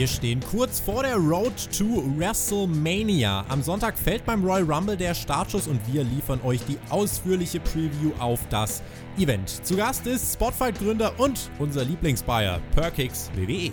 Wir stehen kurz vor der Road to WrestleMania. Am Sonntag fällt beim Royal Rumble der Startschuss und wir liefern euch die ausführliche Preview auf das Event. Zu Gast ist Spotfight-Gründer und unser Lieblingsbuyer Perkix WWE.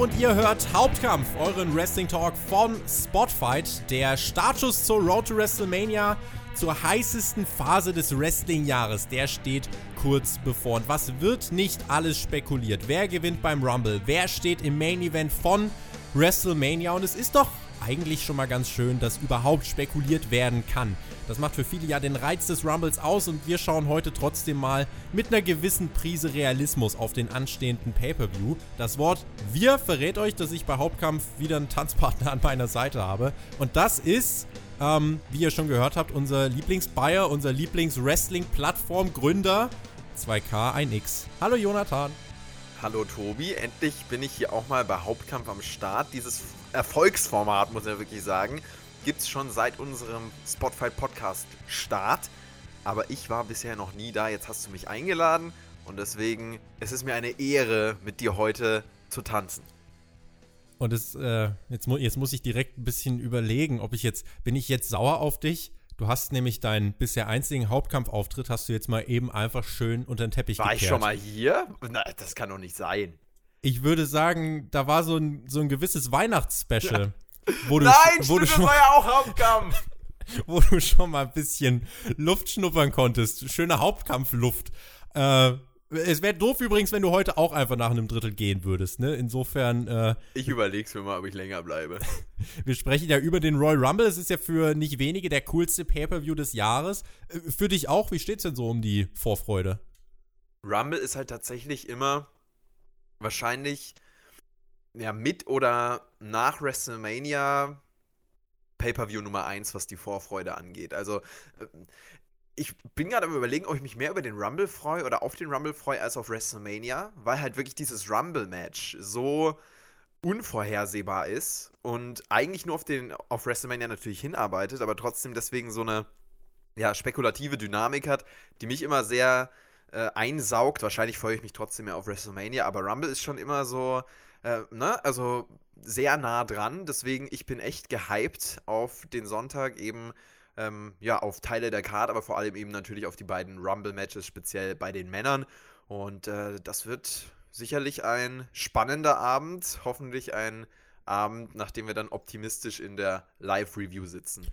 Und ihr hört Hauptkampf, euren Wrestling Talk von Spotfight. Der Startschuss zur Road to WrestleMania, zur heißesten Phase des Wrestling-Jahres, der steht kurz bevor. Und was wird nicht alles spekuliert? Wer gewinnt beim Rumble? Wer steht im Main Event von WrestleMania? Und es ist doch eigentlich schon mal ganz schön, dass überhaupt spekuliert werden kann. Das macht für viele ja den Reiz des Rumbles aus und wir schauen heute trotzdem mal mit einer gewissen Prise Realismus auf den anstehenden Pay-Per-View. Das Wort wir verrät euch, dass ich bei Hauptkampf wieder einen Tanzpartner an meiner Seite habe. Und das ist, ähm, wie ihr schon gehört habt, unser Lieblingsbuyer, unser Lieblings-Wrestling-Plattform-Gründer 2K1X. Hallo Jonathan. Hallo Tobi, endlich bin ich hier auch mal bei Hauptkampf am Start. Dieses Erfolgsformat, muss ich wirklich sagen, gibt es schon seit unserem Spotify Podcast Start. Aber ich war bisher noch nie da. Jetzt hast du mich eingeladen und deswegen es ist mir eine Ehre, mit dir heute zu tanzen. Und es, äh, jetzt, mu jetzt muss ich direkt ein bisschen überlegen, ob ich jetzt, bin ich jetzt sauer auf dich? Du hast nämlich deinen bisher einzigen Hauptkampfauftritt, hast du jetzt mal eben einfach schön unter den Teppich War gekehrt. ich schon mal hier? Na, das kann doch nicht sein. Ich würde sagen, da war so ein, so ein gewisses Weihnachtsspecial. Wo du, Nein, wo stimmt, du schon, das war ja auch Hauptkampf. wo du schon mal ein bisschen Luft schnuppern konntest. Schöne Hauptkampfluft. Äh, es wäre doof übrigens, wenn du heute auch einfach nach einem Drittel gehen würdest, ne? Insofern. Äh, ich überleg's mir mal, ob ich länger bleibe. wir sprechen ja über den Royal Rumble. Es ist ja für nicht wenige der coolste Pay-Per-View des Jahres. Äh, für dich auch, wie steht's denn so um die Vorfreude? Rumble ist halt tatsächlich immer wahrscheinlich ja, mit oder nach WrestleMania Pay-Per-View Nummer 1, was die Vorfreude angeht. Also, äh, ich bin gerade am überlegen, ob ich mich mehr über den Rumble freue oder auf den Rumble freue als auf WrestleMania, weil halt wirklich dieses Rumble-Match so unvorhersehbar ist und eigentlich nur auf, den, auf WrestleMania natürlich hinarbeitet, aber trotzdem deswegen so eine ja, spekulative Dynamik hat, die mich immer sehr äh, einsaugt. Wahrscheinlich freue ich mich trotzdem mehr auf WrestleMania, aber Rumble ist schon immer so, äh, ne, also sehr nah dran. Deswegen, ich bin echt gehypt auf den Sonntag eben. Ähm, ja, auf Teile der Card, aber vor allem eben natürlich auf die beiden Rumble-Matches, speziell bei den Männern. Und äh, das wird sicherlich ein spannender Abend, hoffentlich ein Abend, nachdem wir dann optimistisch in der Live-Review sitzen.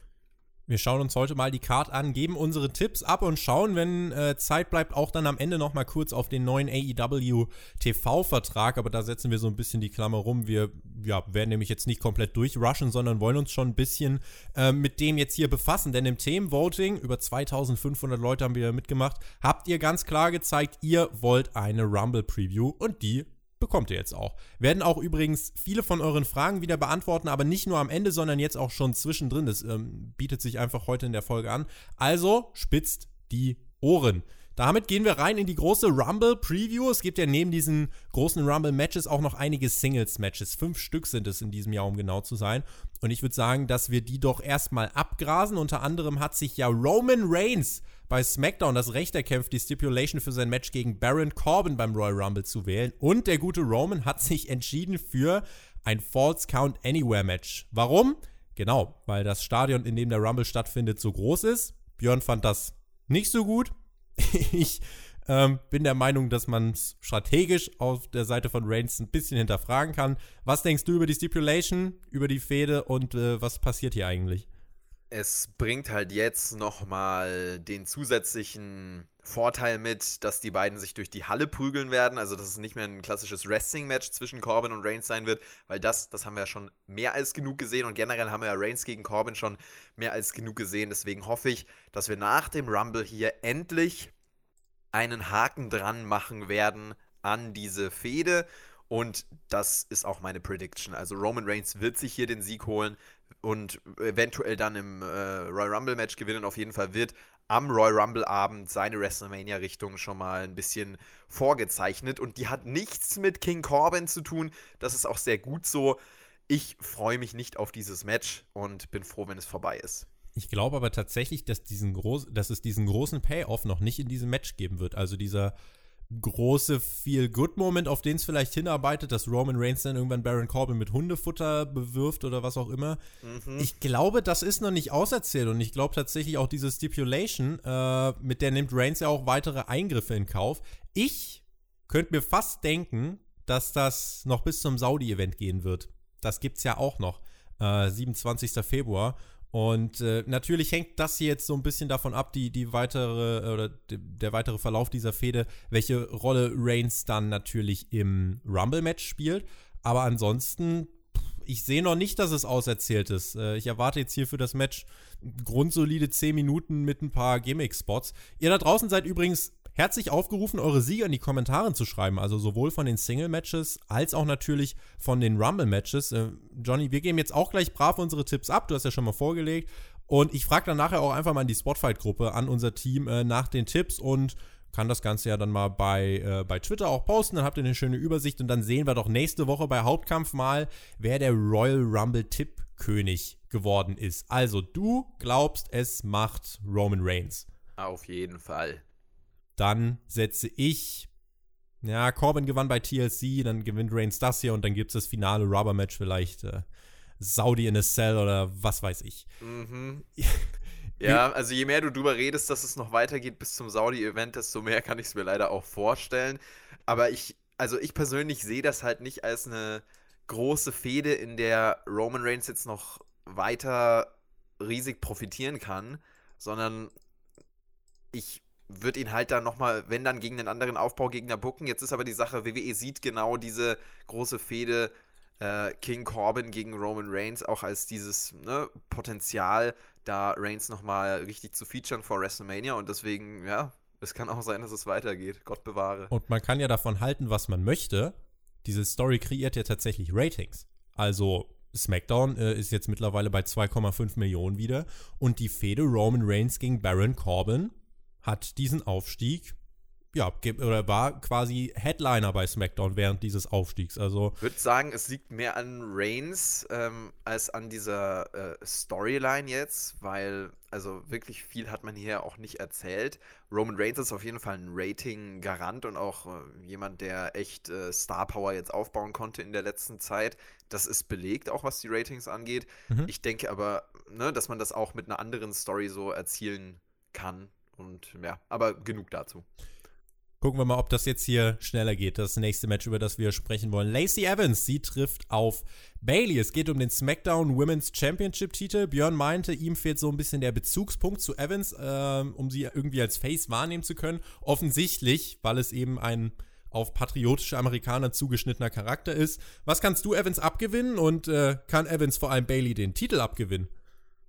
Wir schauen uns heute mal die Card an, geben unsere Tipps ab und schauen, wenn äh, Zeit bleibt, auch dann am Ende nochmal kurz auf den neuen AEW TV-Vertrag. Aber da setzen wir so ein bisschen die Klammer rum. Wir ja, werden nämlich jetzt nicht komplett durchrushen, sondern wollen uns schon ein bisschen äh, mit dem jetzt hier befassen. Denn im Themenvoting, über 2500 Leute haben wir mitgemacht, habt ihr ganz klar gezeigt, ihr wollt eine Rumble-Preview und die bekommt ihr jetzt auch. Werden auch übrigens viele von euren Fragen wieder beantworten, aber nicht nur am Ende, sondern jetzt auch schon zwischendrin. Das ähm, bietet sich einfach heute in der Folge an. Also spitzt die Ohren. Damit gehen wir rein in die große Rumble-Preview. Es gibt ja neben diesen großen Rumble-Matches auch noch einige Singles-Matches. Fünf Stück sind es in diesem Jahr, um genau zu sein. Und ich würde sagen, dass wir die doch erstmal abgrasen. Unter anderem hat sich ja Roman Reigns bei SmackDown das Recht erkämpft, die Stipulation für sein Match gegen Baron Corbin beim Royal Rumble zu wählen. Und der gute Roman hat sich entschieden für ein False Count Anywhere Match. Warum? Genau, weil das Stadion, in dem der Rumble stattfindet, so groß ist. Björn fand das nicht so gut. ich ähm, bin der Meinung, dass man es strategisch auf der Seite von Reigns ein bisschen hinterfragen kann. Was denkst du über die Stipulation, über die Fehde und äh, was passiert hier eigentlich? Es bringt halt jetzt nochmal den zusätzlichen Vorteil mit, dass die beiden sich durch die Halle prügeln werden. Also, dass es nicht mehr ein klassisches Wrestling-Match zwischen Corbin und Reigns sein wird, weil das, das haben wir ja schon mehr als genug gesehen und generell haben wir ja Reigns gegen Corbin schon mehr als genug gesehen. Deswegen hoffe ich, dass wir nach dem Rumble hier endlich einen Haken dran machen werden an diese Fehde. Und das ist auch meine Prediction. Also Roman Reigns wird sich hier den Sieg holen und eventuell dann im äh, Royal Rumble Match gewinnen. Auf jeden Fall wird am Royal Rumble-Abend seine WrestleMania-Richtung schon mal ein bisschen vorgezeichnet. Und die hat nichts mit King Corbin zu tun. Das ist auch sehr gut so. Ich freue mich nicht auf dieses Match und bin froh, wenn es vorbei ist. Ich glaube aber tatsächlich, dass, diesen groß, dass es diesen großen Payoff noch nicht in diesem Match geben wird. Also dieser große Feel-Good-Moment, auf den es vielleicht hinarbeitet, dass Roman Reigns dann irgendwann Baron Corbin mit Hundefutter bewirft oder was auch immer. Mhm. Ich glaube, das ist noch nicht auserzählt und ich glaube tatsächlich auch diese Stipulation, äh, mit der nimmt Reigns ja auch weitere Eingriffe in Kauf. Ich könnte mir fast denken, dass das noch bis zum Saudi-Event gehen wird. Das gibt es ja auch noch. Äh, 27. Februar. Und äh, natürlich hängt das hier jetzt so ein bisschen davon ab, die, die weitere oder die, der weitere Verlauf dieser Fehde, welche Rolle Reigns dann natürlich im Rumble-Match spielt. Aber ansonsten, ich sehe noch nicht, dass es auserzählt ist. Äh, ich erwarte jetzt hier für das Match grundsolide 10 Minuten mit ein paar Gimmick-Spots. Ihr da draußen seid übrigens herzlich aufgerufen, eure Sieger in die Kommentare zu schreiben. Also sowohl von den Single-Matches als auch natürlich von den Rumble-Matches. Äh, Johnny, wir geben jetzt auch gleich brav unsere Tipps ab. Du hast ja schon mal vorgelegt. Und ich frage dann nachher auch einfach mal in die Spotfight-Gruppe an unser Team äh, nach den Tipps und kann das Ganze ja dann mal bei, äh, bei Twitter auch posten. Dann habt ihr eine schöne Übersicht und dann sehen wir doch nächste Woche bei Hauptkampf mal, wer der Royal Rumble-Tipp-König geworden ist. Also, du glaubst, es macht Roman Reigns. Auf jeden Fall. Dann setze ich, ja, Corbin gewann bei TLC, dann gewinnt Reigns das hier und dann gibt es das finale Rubber-Match vielleicht. Äh, Saudi in a Cell oder was weiß ich. Mhm. ja, also je mehr du drüber redest, dass es noch weitergeht bis zum Saudi-Event, desto mehr kann ich es mir leider auch vorstellen. Aber ich, also ich persönlich sehe das halt nicht als eine große Fehde, in der Roman Reigns jetzt noch weiter riesig profitieren kann, sondern ich wird ihn halt dann nochmal, wenn dann gegen einen anderen Aufbaugegner bucken. Jetzt ist aber die Sache, WWE sieht genau diese große Fehde äh, King Corbin gegen Roman Reigns auch als dieses ne, Potenzial, da Reigns nochmal richtig zu featuren vor WrestleMania und deswegen, ja, es kann auch sein, dass es weitergeht. Gott bewahre. Und man kann ja davon halten, was man möchte. Diese Story kreiert ja tatsächlich Ratings. Also SmackDown äh, ist jetzt mittlerweile bei 2,5 Millionen wieder und die Fehde Roman Reigns gegen Baron Corbin hat diesen Aufstieg ja, oder war quasi Headliner bei SmackDown während dieses Aufstiegs. Also ich würde sagen, es liegt mehr an Reigns ähm, als an dieser äh, Storyline jetzt, weil also wirklich viel hat man hier auch nicht erzählt. Roman Reigns ist auf jeden Fall ein Rating-Garant und auch äh, jemand, der echt äh, Star Power jetzt aufbauen konnte in der letzten Zeit. Das ist belegt, auch was die Ratings angeht. Mhm. Ich denke aber, ne, dass man das auch mit einer anderen Story so erzielen kann und ja, aber genug dazu. Gucken wir mal, ob das jetzt hier schneller geht. Das nächste Match, über das wir sprechen wollen. Lacey Evans, sie trifft auf Bailey. Es geht um den SmackDown Women's Championship Titel. Björn meinte, ihm fehlt so ein bisschen der Bezugspunkt zu Evans, äh, um sie irgendwie als Face wahrnehmen zu können. Offensichtlich, weil es eben ein auf patriotische Amerikaner zugeschnittener Charakter ist. Was kannst du Evans abgewinnen und äh, kann Evans vor allem Bailey den Titel abgewinnen?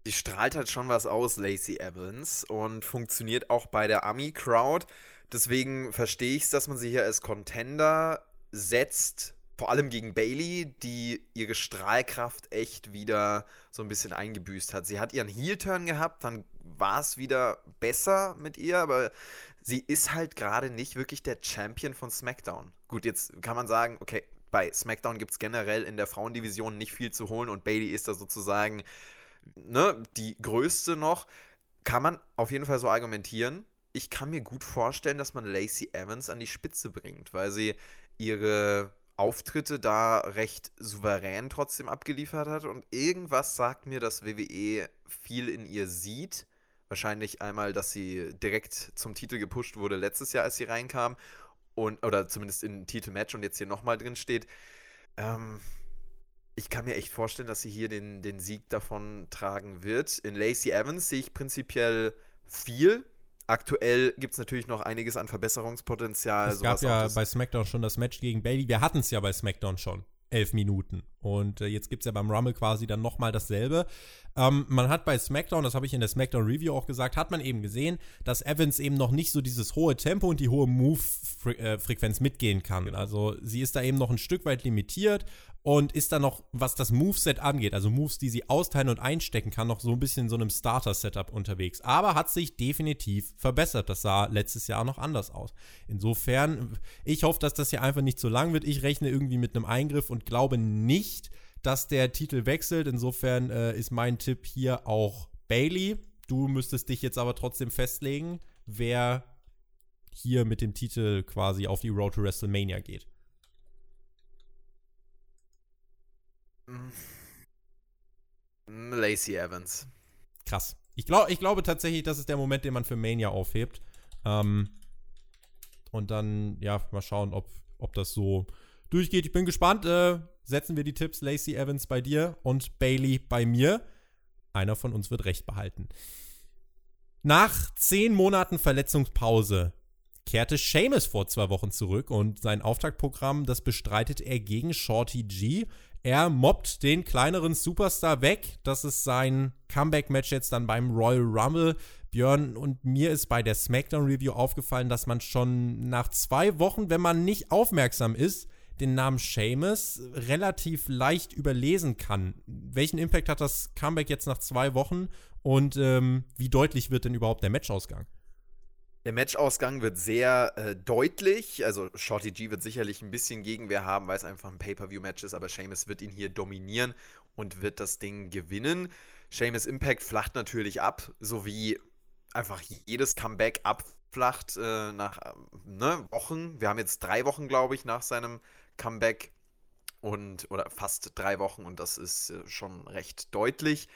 Die strahlt halt schon was aus, Lacey Evans, und funktioniert auch bei der Ami-Crowd. Deswegen verstehe ich es, dass man sie hier als Contender setzt, vor allem gegen Bailey, die ihre Strahlkraft echt wieder so ein bisschen eingebüßt hat. Sie hat ihren Heel-Turn gehabt, dann war es wieder besser mit ihr, aber sie ist halt gerade nicht wirklich der Champion von SmackDown. Gut, jetzt kann man sagen, okay, bei SmackDown gibt es generell in der Frauendivision nicht viel zu holen und Bailey ist da sozusagen ne, die größte noch. Kann man auf jeden Fall so argumentieren. Ich kann mir gut vorstellen, dass man Lacey Evans an die Spitze bringt, weil sie ihre Auftritte da recht souverän trotzdem abgeliefert hat und irgendwas sagt mir, dass WWE viel in ihr sieht. Wahrscheinlich einmal, dass sie direkt zum Titel gepusht wurde letztes Jahr, als sie reinkam und oder zumindest in Titelmatch und jetzt hier nochmal drin steht. Ähm, ich kann mir echt vorstellen, dass sie hier den, den Sieg davon tragen wird. In Lacey Evans sehe ich prinzipiell viel. Aktuell gibt es natürlich noch einiges an Verbesserungspotenzial. Es gab ja bei SmackDown schon das Match gegen Bailey. Wir hatten es ja bei SmackDown schon. Elf Minuten. Und äh, jetzt gibt es ja beim Rumble quasi dann nochmal dasselbe. Ähm, man hat bei SmackDown, das habe ich in der SmackDown Review auch gesagt, hat man eben gesehen, dass Evans eben noch nicht so dieses hohe Tempo und die hohe Move-Frequenz mitgehen kann. Also sie ist da eben noch ein Stück weit limitiert und ist da noch, was das Moveset angeht, also Moves, die sie austeilen und einstecken kann, noch so ein bisschen in so einem Starter-Setup unterwegs. Aber hat sich definitiv verbessert. Das sah letztes Jahr noch anders aus. Insofern, ich hoffe, dass das hier einfach nicht zu lang wird. Ich rechne irgendwie mit einem Eingriff und glaube nicht, dass der Titel wechselt. Insofern äh, ist mein Tipp hier auch Bailey. Du müsstest dich jetzt aber trotzdem festlegen, wer hier mit dem Titel quasi auf die Road to WrestleMania geht. Mm. Lacey Evans. Krass. Ich, glaub, ich glaube tatsächlich, das ist der Moment, den man für Mania aufhebt. Ähm, und dann, ja, mal schauen, ob, ob das so durchgeht. Ich bin gespannt. Äh, setzen wir die Tipps Lacey Evans bei dir und Bailey bei mir. Einer von uns wird recht behalten. Nach zehn Monaten Verletzungspause kehrte Seamus vor zwei Wochen zurück und sein Auftaktprogramm, das bestreitet er gegen Shorty G. Er mobbt den kleineren Superstar weg. Das ist sein Comeback-Match jetzt dann beim Royal Rumble. Björn und mir ist bei der SmackDown-Review aufgefallen, dass man schon nach zwei Wochen, wenn man nicht aufmerksam ist, den Namen Seamus relativ leicht überlesen kann. Welchen Impact hat das Comeback jetzt nach zwei Wochen und ähm, wie deutlich wird denn überhaupt der Matchausgang? Der Matchausgang wird sehr äh, deutlich. Also Shorty G wird sicherlich ein bisschen Gegenwehr haben, weil es einfach ein Pay-Per-View-Match ist, aber Seamus wird ihn hier dominieren und wird das Ding gewinnen. Seamus Impact flacht natürlich ab, so wie einfach jedes Comeback abflacht äh, nach äh, ne, Wochen. Wir haben jetzt drei Wochen, glaube ich, nach seinem Comeback und oder fast drei Wochen und das ist äh, schon recht deutlich.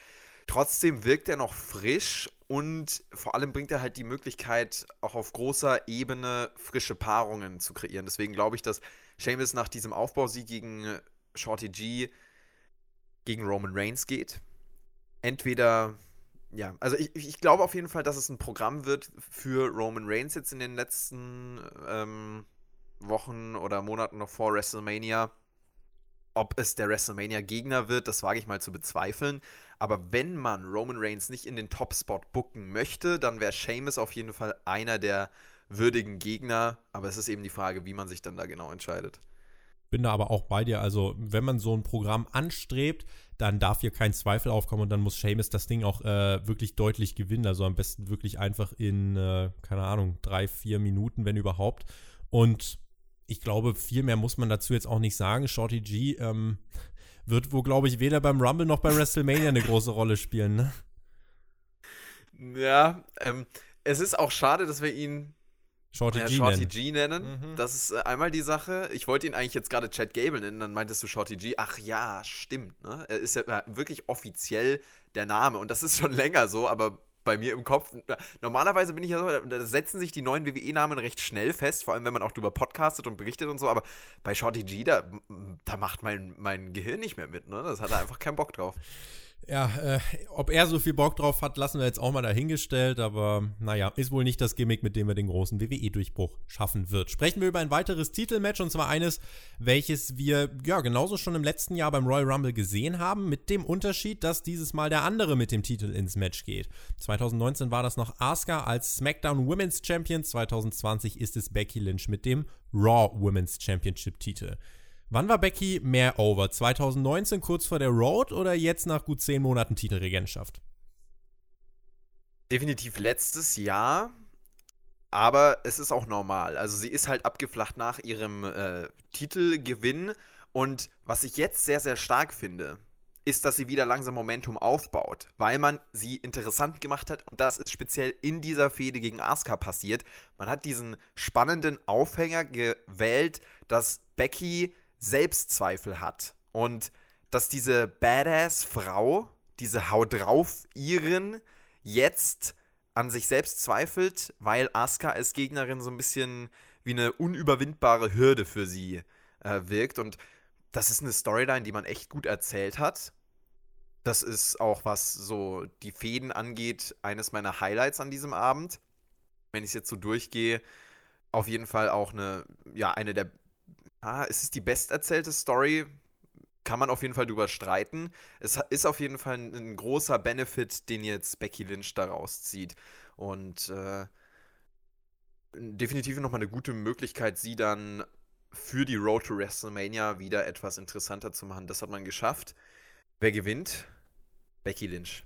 Trotzdem wirkt er noch frisch und vor allem bringt er halt die Möglichkeit, auch auf großer Ebene frische Paarungen zu kreieren. Deswegen glaube ich, dass Sheamus nach diesem Aufbausieg gegen Shorty G gegen Roman Reigns geht. Entweder, ja, also ich, ich glaube auf jeden Fall, dass es ein Programm wird für Roman Reigns jetzt in den letzten ähm, Wochen oder Monaten noch vor WrestleMania. Ob es der WrestleMania-Gegner wird, das wage ich mal zu bezweifeln. Aber wenn man Roman Reigns nicht in den Top-Spot booken möchte, dann wäre Sheamus auf jeden Fall einer der würdigen Gegner. Aber es ist eben die Frage, wie man sich dann da genau entscheidet. Bin da aber auch bei dir. Also, wenn man so ein Programm anstrebt, dann darf hier kein Zweifel aufkommen und dann muss Sheamus das Ding auch äh, wirklich deutlich gewinnen. Also am besten wirklich einfach in, äh, keine Ahnung, drei, vier Minuten, wenn überhaupt. Und ich glaube, viel mehr muss man dazu jetzt auch nicht sagen. Shorty G ähm, wird wohl, glaube ich, weder beim Rumble noch bei WrestleMania eine große Rolle spielen. Ne? Ja, ähm, es ist auch schade, dass wir ihn Shorty, äh, G, Shorty nennen. G nennen. Mhm. Das ist äh, einmal die Sache. Ich wollte ihn eigentlich jetzt gerade Chad Gable nennen, dann meintest du Shorty G. Ach ja, stimmt. Ne? Er ist ja äh, wirklich offiziell der Name und das ist schon länger so, aber bei mir im Kopf. Normalerweise bin ich ja so, da setzen sich die neuen WWE-Namen recht schnell fest, vor allem wenn man auch drüber podcastet und berichtet und so, aber bei Shorty G, da, da macht mein, mein Gehirn nicht mehr mit, ne? Das hat er einfach keinen Bock drauf. Ja, äh, ob er so viel Bock drauf hat, lassen wir jetzt auch mal dahingestellt, aber naja, ist wohl nicht das Gimmick, mit dem er den großen WWE-Durchbruch schaffen wird. Sprechen wir über ein weiteres Titelmatch und zwar eines, welches wir ja genauso schon im letzten Jahr beim Royal Rumble gesehen haben, mit dem Unterschied, dass dieses Mal der andere mit dem Titel ins Match geht. 2019 war das noch Asuka als SmackDown Women's Champion, 2020 ist es Becky Lynch mit dem Raw Women's Championship Titel. Wann war Becky mehr over? 2019 kurz vor der Road oder jetzt nach gut zehn Monaten Titelregentschaft? Definitiv letztes Jahr, aber es ist auch normal. Also sie ist halt abgeflacht nach ihrem äh, Titelgewinn und was ich jetzt sehr, sehr stark finde, ist, dass sie wieder langsam Momentum aufbaut, weil man sie interessant gemacht hat und das ist speziell in dieser Fehde gegen Asuka passiert. Man hat diesen spannenden Aufhänger gewählt, dass Becky Selbstzweifel hat und dass diese Badass-Frau, diese Hau drauf ihren, jetzt an sich selbst zweifelt, weil Asuka als Gegnerin so ein bisschen wie eine unüberwindbare Hürde für sie äh, wirkt. Und das ist eine Storyline, die man echt gut erzählt hat. Das ist auch, was so die Fäden angeht, eines meiner Highlights an diesem Abend. Wenn ich es jetzt so durchgehe, auf jeden Fall auch eine, ja, eine der Ah, ist die besterzählte Story? kann man auf jeden Fall drüber streiten. Es ist auf jeden Fall ein, ein großer Benefit, den jetzt Becky Lynch daraus zieht. Und äh, definitiv nochmal eine gute Möglichkeit, sie dann für die Road to WrestleMania wieder etwas interessanter zu machen. Das hat man geschafft. Wer gewinnt? Becky Lynch.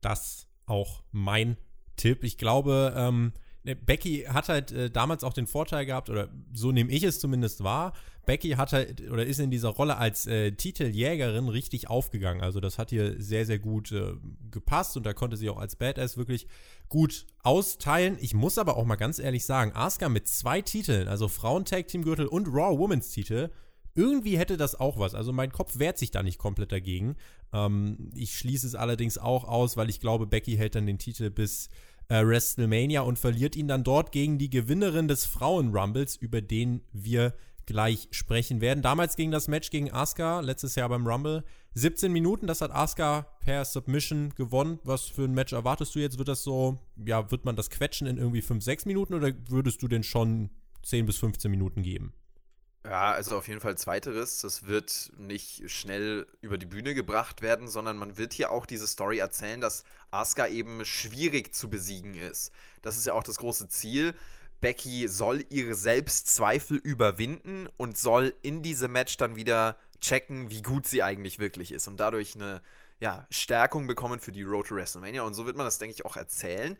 Das auch mein Tipp. Ich glaube, ähm, Ne, Becky hat halt äh, damals auch den Vorteil gehabt, oder so nehme ich es zumindest wahr. Becky hat halt oder ist in dieser Rolle als äh, Titeljägerin richtig aufgegangen. Also das hat ihr sehr, sehr gut äh, gepasst und da konnte sie auch als Badass wirklich gut austeilen. Ich muss aber auch mal ganz ehrlich sagen, Asuka mit zwei Titeln, also Frauen-Tag-Team-Gürtel und Raw Women's Titel, irgendwie hätte das auch was. Also mein Kopf wehrt sich da nicht komplett dagegen. Ähm, ich schließe es allerdings auch aus, weil ich glaube, Becky hält dann den Titel bis äh, WrestleMania und verliert ihn dann dort gegen die Gewinnerin des Frauen-Rumbles, über den wir gleich sprechen werden. Damals ging das Match gegen Asuka, letztes Jahr beim Rumble. 17 Minuten, das hat Asuka per Submission gewonnen. Was für ein Match erwartest du jetzt? Wird das so, ja, wird man das quetschen in irgendwie 5, 6 Minuten oder würdest du denn schon 10 bis 15 Minuten geben? Ja, also auf jeden Fall zweiteres. Das wird nicht schnell über die Bühne gebracht werden, sondern man wird hier auch diese Story erzählen, dass Asuka eben schwierig zu besiegen ist. Das ist ja auch das große Ziel. Becky soll ihre Selbstzweifel überwinden und soll in diesem Match dann wieder checken, wie gut sie eigentlich wirklich ist und dadurch eine ja, Stärkung bekommen für die Road to WrestleMania. Und so wird man das, denke ich, auch erzählen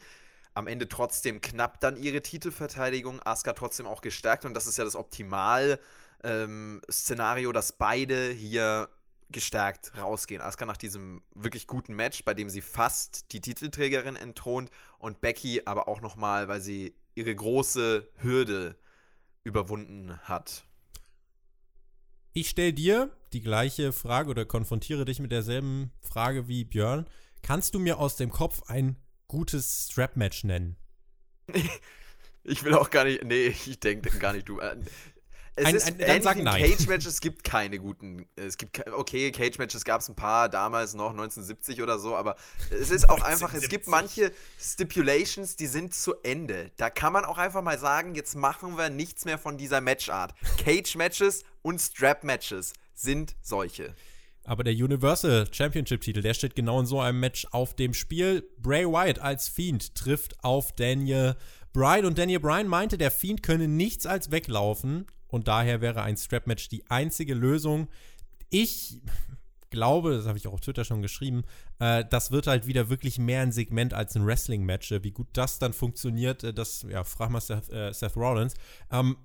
am Ende trotzdem knapp dann ihre Titelverteidigung. Asuka trotzdem auch gestärkt und das ist ja das Optimal-Szenario, ähm, dass beide hier gestärkt rausgehen. Asuka nach diesem wirklich guten Match, bei dem sie fast die Titelträgerin entthront und Becky aber auch nochmal, weil sie ihre große Hürde überwunden hat. Ich stelle dir die gleiche Frage oder konfrontiere dich mit derselben Frage wie Björn. Kannst du mir aus dem Kopf ein gutes Strap-Match nennen? Ich will auch gar nicht, nee, ich denke gar nicht, du. Äh, es ein, ist ein, dann sag nein. Cage-Matches gibt keine guten. Es gibt okay, Cage-Matches gab es ein paar damals noch 1970 oder so, aber es ist auch einfach. Es gibt manche Stipulations, die sind zu Ende. Da kann man auch einfach mal sagen, jetzt machen wir nichts mehr von dieser Matchart. Cage-Matches und Strap-Matches sind solche. Aber der Universal Championship-Titel, der steht genau in so einem Match auf dem Spiel. Bray Wyatt als Fiend trifft auf Daniel Bryan und Daniel Bryan meinte, der Fiend könne nichts als weglaufen und daher wäre ein Strap-Match die einzige Lösung. Ich glaube, das habe ich auch auf Twitter schon geschrieben, äh, das wird halt wieder wirklich mehr ein Segment als ein Wrestling-Match. Wie gut das dann funktioniert, äh, das, ja, frag mal Seth, äh, Seth Rollins. Ähm,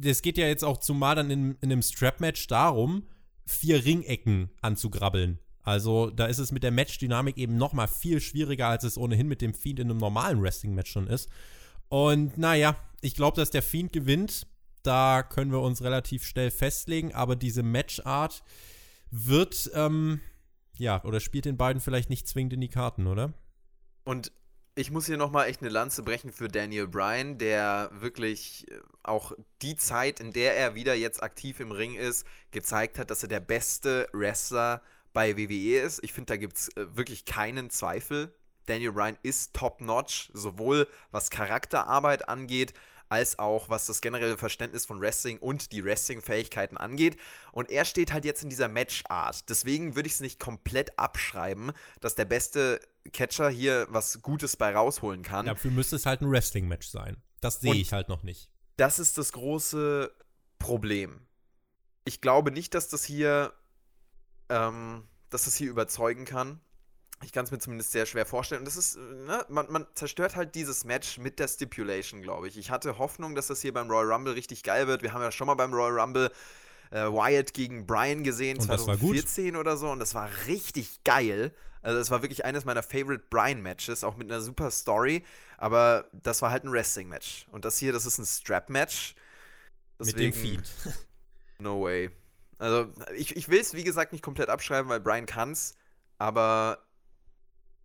es geht ja jetzt auch zumal dann in, in einem Strap-Match darum, vier Ringecken anzugrabbeln. Also da ist es mit der Matchdynamik eben noch mal viel schwieriger, als es ohnehin mit dem Fiend in einem normalen Wrestling-Match schon ist. Und naja, ich glaube, dass der Fiend gewinnt. Da können wir uns relativ schnell festlegen. Aber diese Matchart wird, ähm, ja, oder spielt den beiden vielleicht nicht zwingend in die Karten, oder? Und ich muss hier nochmal echt eine Lanze brechen für Daniel Bryan, der wirklich äh, auch die Zeit, in der er wieder jetzt aktiv im Ring ist, gezeigt hat, dass er der beste Wrestler bei WWE ist. Ich finde, da gibt es äh, wirklich keinen Zweifel. Daniel Bryan ist top-notch, sowohl was Charakterarbeit angeht, als auch was das generelle Verständnis von Wrestling und die Wrestling-Fähigkeiten angeht. Und er steht halt jetzt in dieser Matchart. Deswegen würde ich es nicht komplett abschreiben, dass der beste Catcher hier was Gutes bei rausholen kann. Dafür müsste es halt ein Wrestling-Match sein. Das sehe ich halt noch nicht. Das ist das große Problem. Ich glaube nicht, dass das hier, ähm, dass das hier überzeugen kann. Ich kann es mir zumindest sehr schwer vorstellen. Und das ist, ne, man, man, zerstört halt dieses Match mit der Stipulation, glaube ich. Ich hatte Hoffnung, dass das hier beim Royal Rumble richtig geil wird. Wir haben ja schon mal beim Royal Rumble äh, Wyatt gegen Brian gesehen, und 2014 oder so. Und das war richtig geil. Also, das war wirklich eines meiner Favorite Brian-Matches, auch mit einer super Story. Aber das war halt ein Wrestling-Match. Und das hier, das ist ein Strap-Match. Mit dem Feed. no way. Also, ich, ich will es, wie gesagt, nicht komplett abschreiben, weil Brian kann es. Aber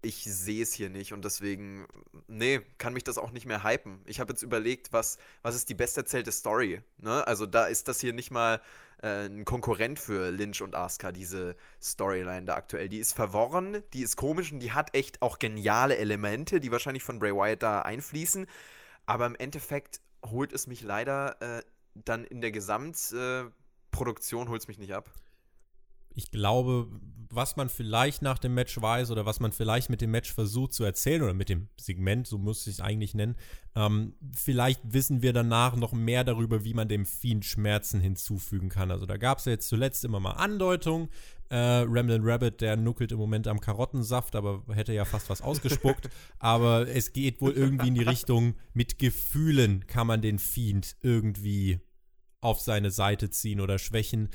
ich sehe es hier nicht und deswegen, nee, kann mich das auch nicht mehr hypen. Ich habe jetzt überlegt, was, was ist die besterzählte Story. Ne? Also da ist das hier nicht mal äh, ein Konkurrent für Lynch und Asuka, diese Storyline da aktuell. Die ist verworren, die ist komisch und die hat echt auch geniale Elemente, die wahrscheinlich von Bray Wyatt da einfließen. Aber im Endeffekt holt es mich leider äh, dann in der Gesamtproduktion, äh, holt es mich nicht ab. Ich glaube, was man vielleicht nach dem Match weiß oder was man vielleicht mit dem Match versucht zu erzählen oder mit dem Segment, so muss ich es eigentlich nennen, ähm, vielleicht wissen wir danach noch mehr darüber, wie man dem Fiend Schmerzen hinzufügen kann. Also da gab es ja jetzt zuletzt immer mal Andeutungen. Äh, Ramblin' Rabbit, der nuckelt im Moment am Karottensaft, aber hätte ja fast was ausgespuckt. aber es geht wohl irgendwie in die Richtung, mit Gefühlen kann man den Fiend irgendwie auf seine Seite ziehen oder schwächen.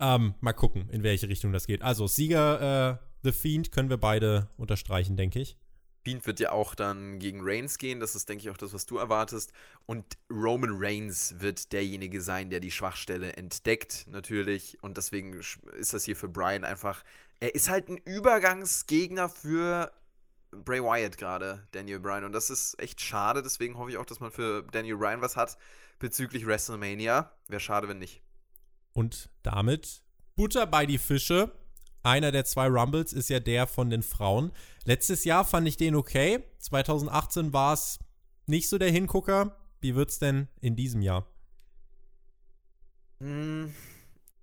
Ähm, mal gucken, in welche Richtung das geht. Also, Sieger äh, The Fiend können wir beide unterstreichen, denke ich. Fiend wird ja auch dann gegen Reigns gehen. Das ist, denke ich, auch das, was du erwartest. Und Roman Reigns wird derjenige sein, der die Schwachstelle entdeckt, natürlich. Und deswegen ist das hier für Brian einfach. Er ist halt ein Übergangsgegner für Bray Wyatt gerade, Daniel Bryan. Und das ist echt schade. Deswegen hoffe ich auch, dass man für Daniel Bryan was hat bezüglich WrestleMania. Wäre schade, wenn nicht. Und damit Butter bei die Fische. Einer der zwei Rumbles ist ja der von den Frauen. Letztes Jahr fand ich den okay. 2018 war es nicht so der Hingucker. Wie wird's denn in diesem Jahr? Hm,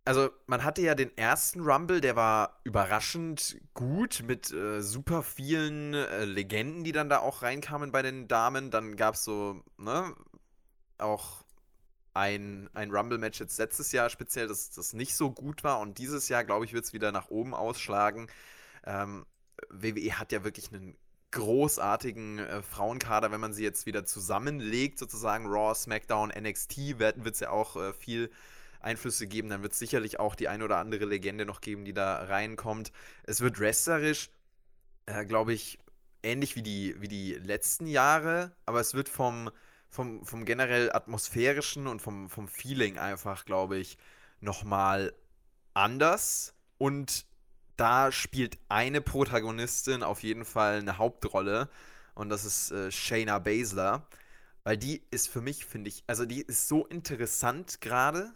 also, man hatte ja den ersten Rumble, der war überraschend gut mit äh, super vielen äh, Legenden, die dann da auch reinkamen bei den Damen. Dann gab es so, ne, auch ein, ein Rumble-Match jetzt letztes Jahr speziell, das, das nicht so gut war. Und dieses Jahr, glaube ich, wird es wieder nach oben ausschlagen. Ähm, WWE hat ja wirklich einen großartigen äh, Frauenkader, wenn man sie jetzt wieder zusammenlegt, sozusagen Raw, SmackDown, NXT, wird es ja auch äh, viel Einflüsse geben. Dann wird es sicherlich auch die ein oder andere Legende noch geben, die da reinkommt. Es wird wrestlerisch, äh, glaube ich, ähnlich wie die, wie die letzten Jahre, aber es wird vom, vom, vom generell atmosphärischen und vom, vom Feeling einfach, glaube ich, nochmal anders. Und da spielt eine Protagonistin auf jeden Fall eine Hauptrolle. Und das ist äh, Shayna Baszler. Weil die ist für mich, finde ich, also die ist so interessant gerade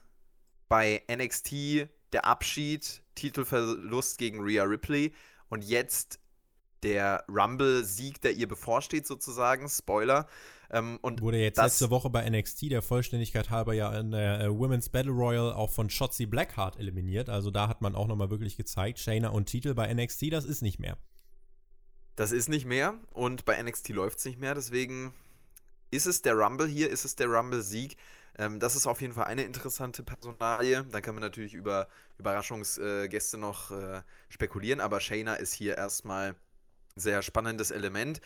bei NXT, der Abschied, Titelverlust gegen Rhea Ripley und jetzt der Rumble-Sieg, der ihr bevorsteht, sozusagen. Spoiler. Ähm, und Wurde jetzt letzte Woche bei NXT der Vollständigkeit halber ja in der äh, Women's Battle Royal auch von Shotzi Blackheart eliminiert. Also da hat man auch nochmal wirklich gezeigt, Shayna und Titel bei NXT, das ist nicht mehr. Das ist nicht mehr und bei NXT läuft es nicht mehr. Deswegen ist es der Rumble hier, ist es der Rumble-Sieg. Ähm, das ist auf jeden Fall eine interessante Personalie. Dann kann man natürlich über Überraschungsgäste äh, noch äh, spekulieren, aber Shayna ist hier erstmal sehr spannendes Element.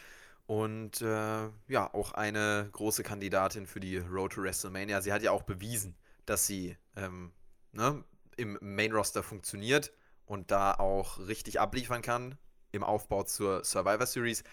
Und äh, ja, auch eine große Kandidatin für die Road to WrestleMania. Sie hat ja auch bewiesen, dass sie ähm, ne, im Main-Roster funktioniert und da auch richtig abliefern kann im Aufbau zur Survivor Series.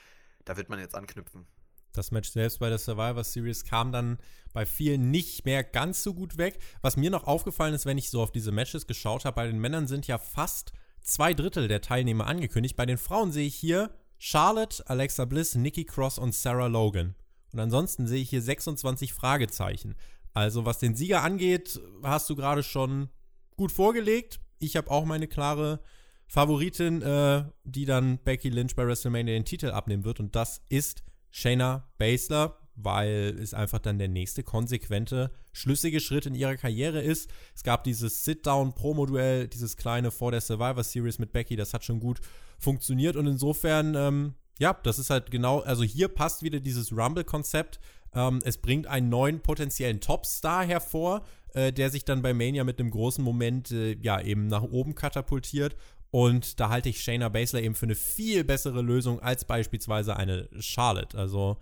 Da wird man jetzt anknüpfen. Das Match selbst bei der Survivor Series kam dann bei vielen nicht mehr ganz so gut weg. Was mir noch aufgefallen ist, wenn ich so auf diese Matches geschaut habe, bei den Männern sind ja fast zwei Drittel der Teilnehmer angekündigt. Bei den Frauen sehe ich hier Charlotte, Alexa Bliss, Nikki Cross und Sarah Logan. Und ansonsten sehe ich hier 26 Fragezeichen. Also was den Sieger angeht, hast du gerade schon gut vorgelegt. Ich habe auch meine klare Favoritin, äh, die dann Becky Lynch bei WrestleMania den Titel abnehmen wird. Und das ist Shayna Baszler weil es einfach dann der nächste konsequente, schlüssige Schritt in ihrer Karriere ist. Es gab dieses Sit-Down-Promo-Duell, dieses kleine vor der Survivor Series mit Becky, das hat schon gut funktioniert und insofern, ähm, ja, das ist halt genau, also hier passt wieder dieses Rumble-Konzept. Ähm, es bringt einen neuen potenziellen Topstar hervor, äh, der sich dann bei Mania mit einem großen Moment, äh, ja, eben nach oben katapultiert und da halte ich Shayna Baszler eben für eine viel bessere Lösung als beispielsweise eine Charlotte. Also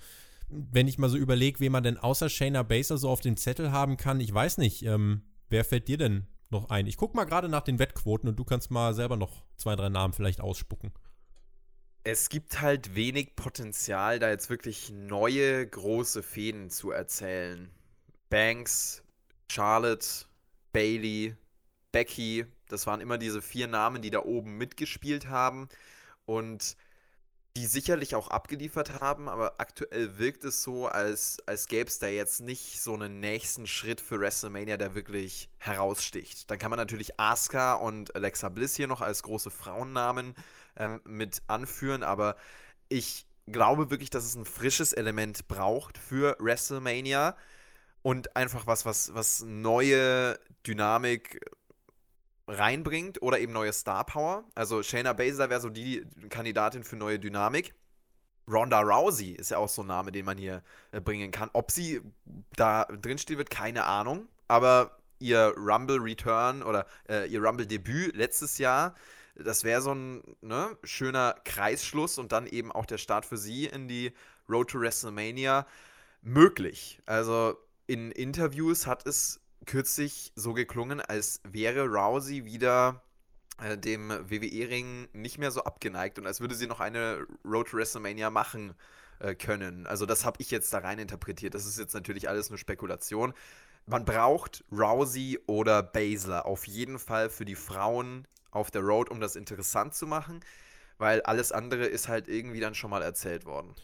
wenn ich mal so überlege, wen man denn außer Shayna Baszler so auf dem Zettel haben kann, ich weiß nicht, ähm, wer fällt dir denn noch ein? Ich guck mal gerade nach den Wettquoten und du kannst mal selber noch zwei, drei Namen vielleicht ausspucken. Es gibt halt wenig Potenzial, da jetzt wirklich neue große Fäden zu erzählen. Banks, Charlotte, Bailey, Becky, das waren immer diese vier Namen, die da oben mitgespielt haben. Und die sicherlich auch abgeliefert haben, aber aktuell wirkt es so, als, als gäbe es da jetzt nicht so einen nächsten Schritt für WrestleMania, der wirklich heraussticht. Dann kann man natürlich Asuka und Alexa Bliss hier noch als große Frauennamen äh, mit anführen, aber ich glaube wirklich, dass es ein frisches Element braucht für WrestleMania und einfach was, was, was neue Dynamik reinbringt oder eben neue Star Power. Also Shayna Baszler wäre so die Kandidatin für neue Dynamik. Ronda Rousey ist ja auch so ein Name, den man hier äh, bringen kann. Ob sie da drinstehen wird, keine Ahnung. Aber ihr Rumble Return oder äh, ihr Rumble Debüt letztes Jahr, das wäre so ein ne, schöner Kreisschluss und dann eben auch der Start für sie in die Road to WrestleMania möglich. Also in Interviews hat es kürzlich so geklungen, als wäre Rousey wieder äh, dem WWE-Ring nicht mehr so abgeneigt und als würde sie noch eine Road to WrestleMania machen äh, können. Also das habe ich jetzt da rein interpretiert. Das ist jetzt natürlich alles nur Spekulation. Man braucht Rousey oder Baszler auf jeden Fall für die Frauen auf der Road, um das interessant zu machen, weil alles andere ist halt irgendwie dann schon mal erzählt worden.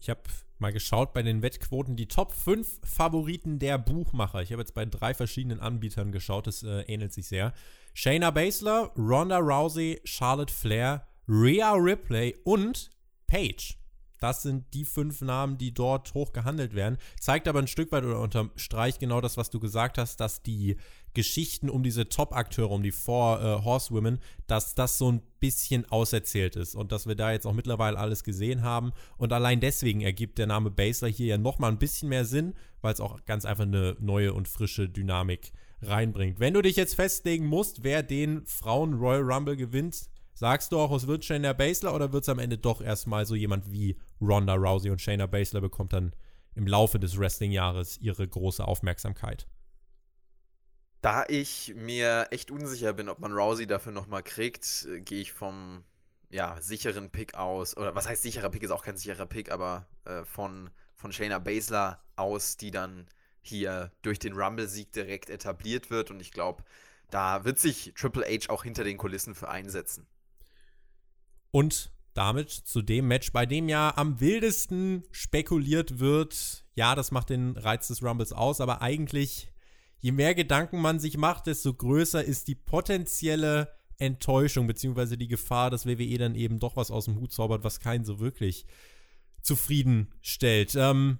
Ich habe mal geschaut bei den Wettquoten, die Top 5 Favoriten der Buchmacher. Ich habe jetzt bei drei verschiedenen Anbietern geschaut, das äh, ähnelt sich sehr. Shayna Baszler, Ronda Rousey, Charlotte Flair, Rhea Ripley und Paige. Das sind die fünf Namen, die dort hoch gehandelt werden. Zeigt aber ein Stück weit oder unterstreicht genau das, was du gesagt hast, dass die Geschichten um diese Top-Akteure, um die Four äh, Horsewomen, dass das so ein bisschen auserzählt ist und dass wir da jetzt auch mittlerweile alles gesehen haben. Und allein deswegen ergibt der Name Basler hier ja nochmal ein bisschen mehr Sinn, weil es auch ganz einfach eine neue und frische Dynamik reinbringt. Wenn du dich jetzt festlegen musst, wer den Frauen Royal Rumble gewinnt, sagst du auch, es wird Shayna Baszler oder wird es am Ende doch erstmal so jemand wie Ronda Rousey und Shayna Baszler bekommt dann im Laufe des Wrestling-Jahres ihre große Aufmerksamkeit? Da ich mir echt unsicher bin, ob man Rousey dafür nochmal kriegt, äh, gehe ich vom ja, sicheren Pick aus. Oder was heißt sicherer Pick? Ist auch kein sicherer Pick, aber äh, von, von Shayna Baszler aus, die dann hier durch den Rumble-Sieg direkt etabliert wird. Und ich glaube, da wird sich Triple H auch hinter den Kulissen für einsetzen. Und damit zu dem Match, bei dem ja am wildesten spekuliert wird. Ja, das macht den Reiz des Rumbles aus, aber eigentlich je mehr Gedanken man sich macht, desto größer ist die potenzielle Enttäuschung, beziehungsweise die Gefahr, dass WWE dann eben doch was aus dem Hut zaubert, was keinen so wirklich zufriedenstellt. Ähm,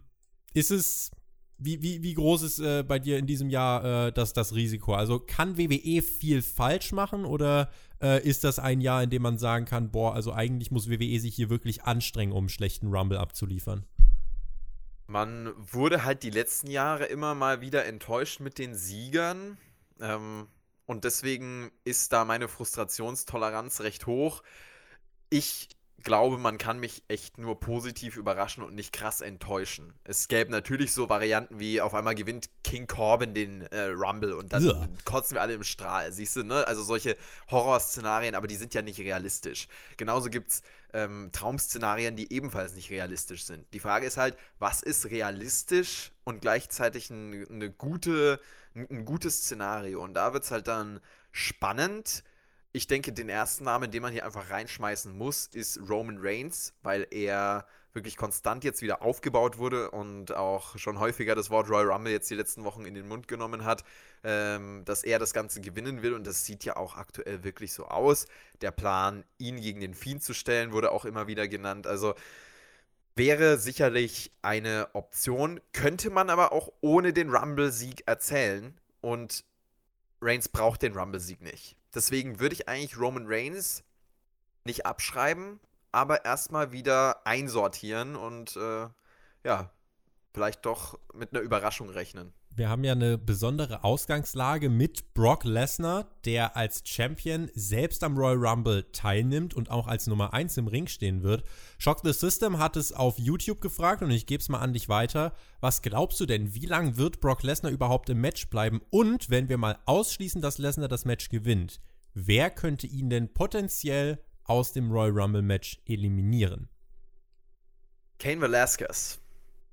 ist es, wie, wie, wie groß ist äh, bei dir in diesem Jahr äh, das, das Risiko? Also kann WWE viel falsch machen oder äh, ist das ein Jahr, in dem man sagen kann, boah, also eigentlich muss WWE sich hier wirklich anstrengen, um einen schlechten Rumble abzuliefern? Man wurde halt die letzten Jahre immer mal wieder enttäuscht mit den Siegern. Ähm, und deswegen ist da meine Frustrationstoleranz recht hoch. Ich glaube, man kann mich echt nur positiv überraschen und nicht krass enttäuschen. Es gäbe natürlich so Varianten wie auf einmal gewinnt King Corbin den äh, Rumble und dann ja. kotzen wir alle im Strahl. Siehst du, ne? Also solche Horrorszenarien, aber die sind ja nicht realistisch. Genauso gibt es ähm, Traum-Szenarien, die ebenfalls nicht realistisch sind. Die Frage ist halt, was ist realistisch und gleichzeitig ein, eine gute, ein, ein gutes Szenario? Und da wird es halt dann spannend ich denke, den ersten Namen, den man hier einfach reinschmeißen muss, ist Roman Reigns, weil er wirklich konstant jetzt wieder aufgebaut wurde und auch schon häufiger das Wort Royal Rumble jetzt die letzten Wochen in den Mund genommen hat, ähm, dass er das Ganze gewinnen will und das sieht ja auch aktuell wirklich so aus. Der Plan, ihn gegen den Fiend zu stellen, wurde auch immer wieder genannt. Also wäre sicherlich eine Option, könnte man aber auch ohne den Rumble-Sieg erzählen und Reigns braucht den Rumble-Sieg nicht. Deswegen würde ich eigentlich Roman Reigns nicht abschreiben, aber erstmal wieder einsortieren und äh, ja, vielleicht doch mit einer Überraschung rechnen. Wir haben ja eine besondere Ausgangslage mit Brock Lesnar, der als Champion selbst am Royal Rumble teilnimmt und auch als Nummer 1 im Ring stehen wird. Shock the System hat es auf YouTube gefragt und ich gebe es mal an dich weiter. Was glaubst du denn, wie lange wird Brock Lesnar überhaupt im Match bleiben? Und wenn wir mal ausschließen, dass Lesnar das Match gewinnt, wer könnte ihn denn potenziell aus dem Royal Rumble Match eliminieren? Kane Velasquez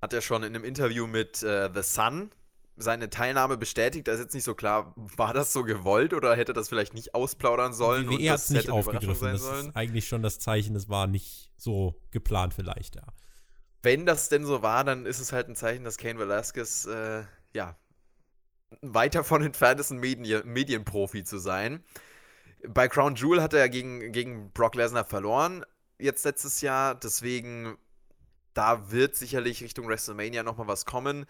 hat ja schon in einem Interview mit äh, The Sun seine Teilnahme bestätigt. Da ist jetzt nicht so klar, war das so gewollt oder hätte das vielleicht nicht ausplaudern sollen? Die WWE hat es nicht aufgegriffen. Das sollen? ist eigentlich schon das Zeichen, das war nicht so geplant vielleicht, ja. Wenn das denn so war, dann ist es halt ein Zeichen, dass Kane Velasquez, äh, ja, weit davon entfernt ist, ein Medien Medienprofi zu sein. Bei Crown Jewel hat er gegen, gegen Brock Lesnar verloren, jetzt letztes Jahr. Deswegen, da wird sicherlich Richtung WrestleMania nochmal was kommen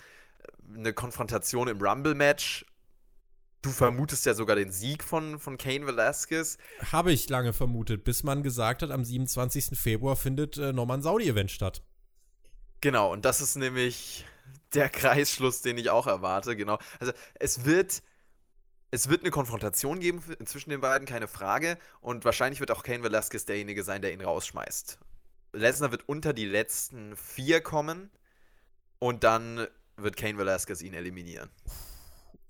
eine Konfrontation im Rumble-Match, du vermutest ja sogar den Sieg von, von Kane Velasquez. Habe ich lange vermutet, bis man gesagt hat, am 27. Februar findet äh, nochmal ein Saudi-Event statt. Genau, und das ist nämlich der Kreisschluss, den ich auch erwarte, genau. Also es wird, es wird eine Konfrontation geben zwischen den beiden, keine Frage. Und wahrscheinlich wird auch Kane Velasquez derjenige sein, der ihn rausschmeißt. Lesnar wird unter die letzten vier kommen und dann wird Kane Velasquez ihn eliminieren.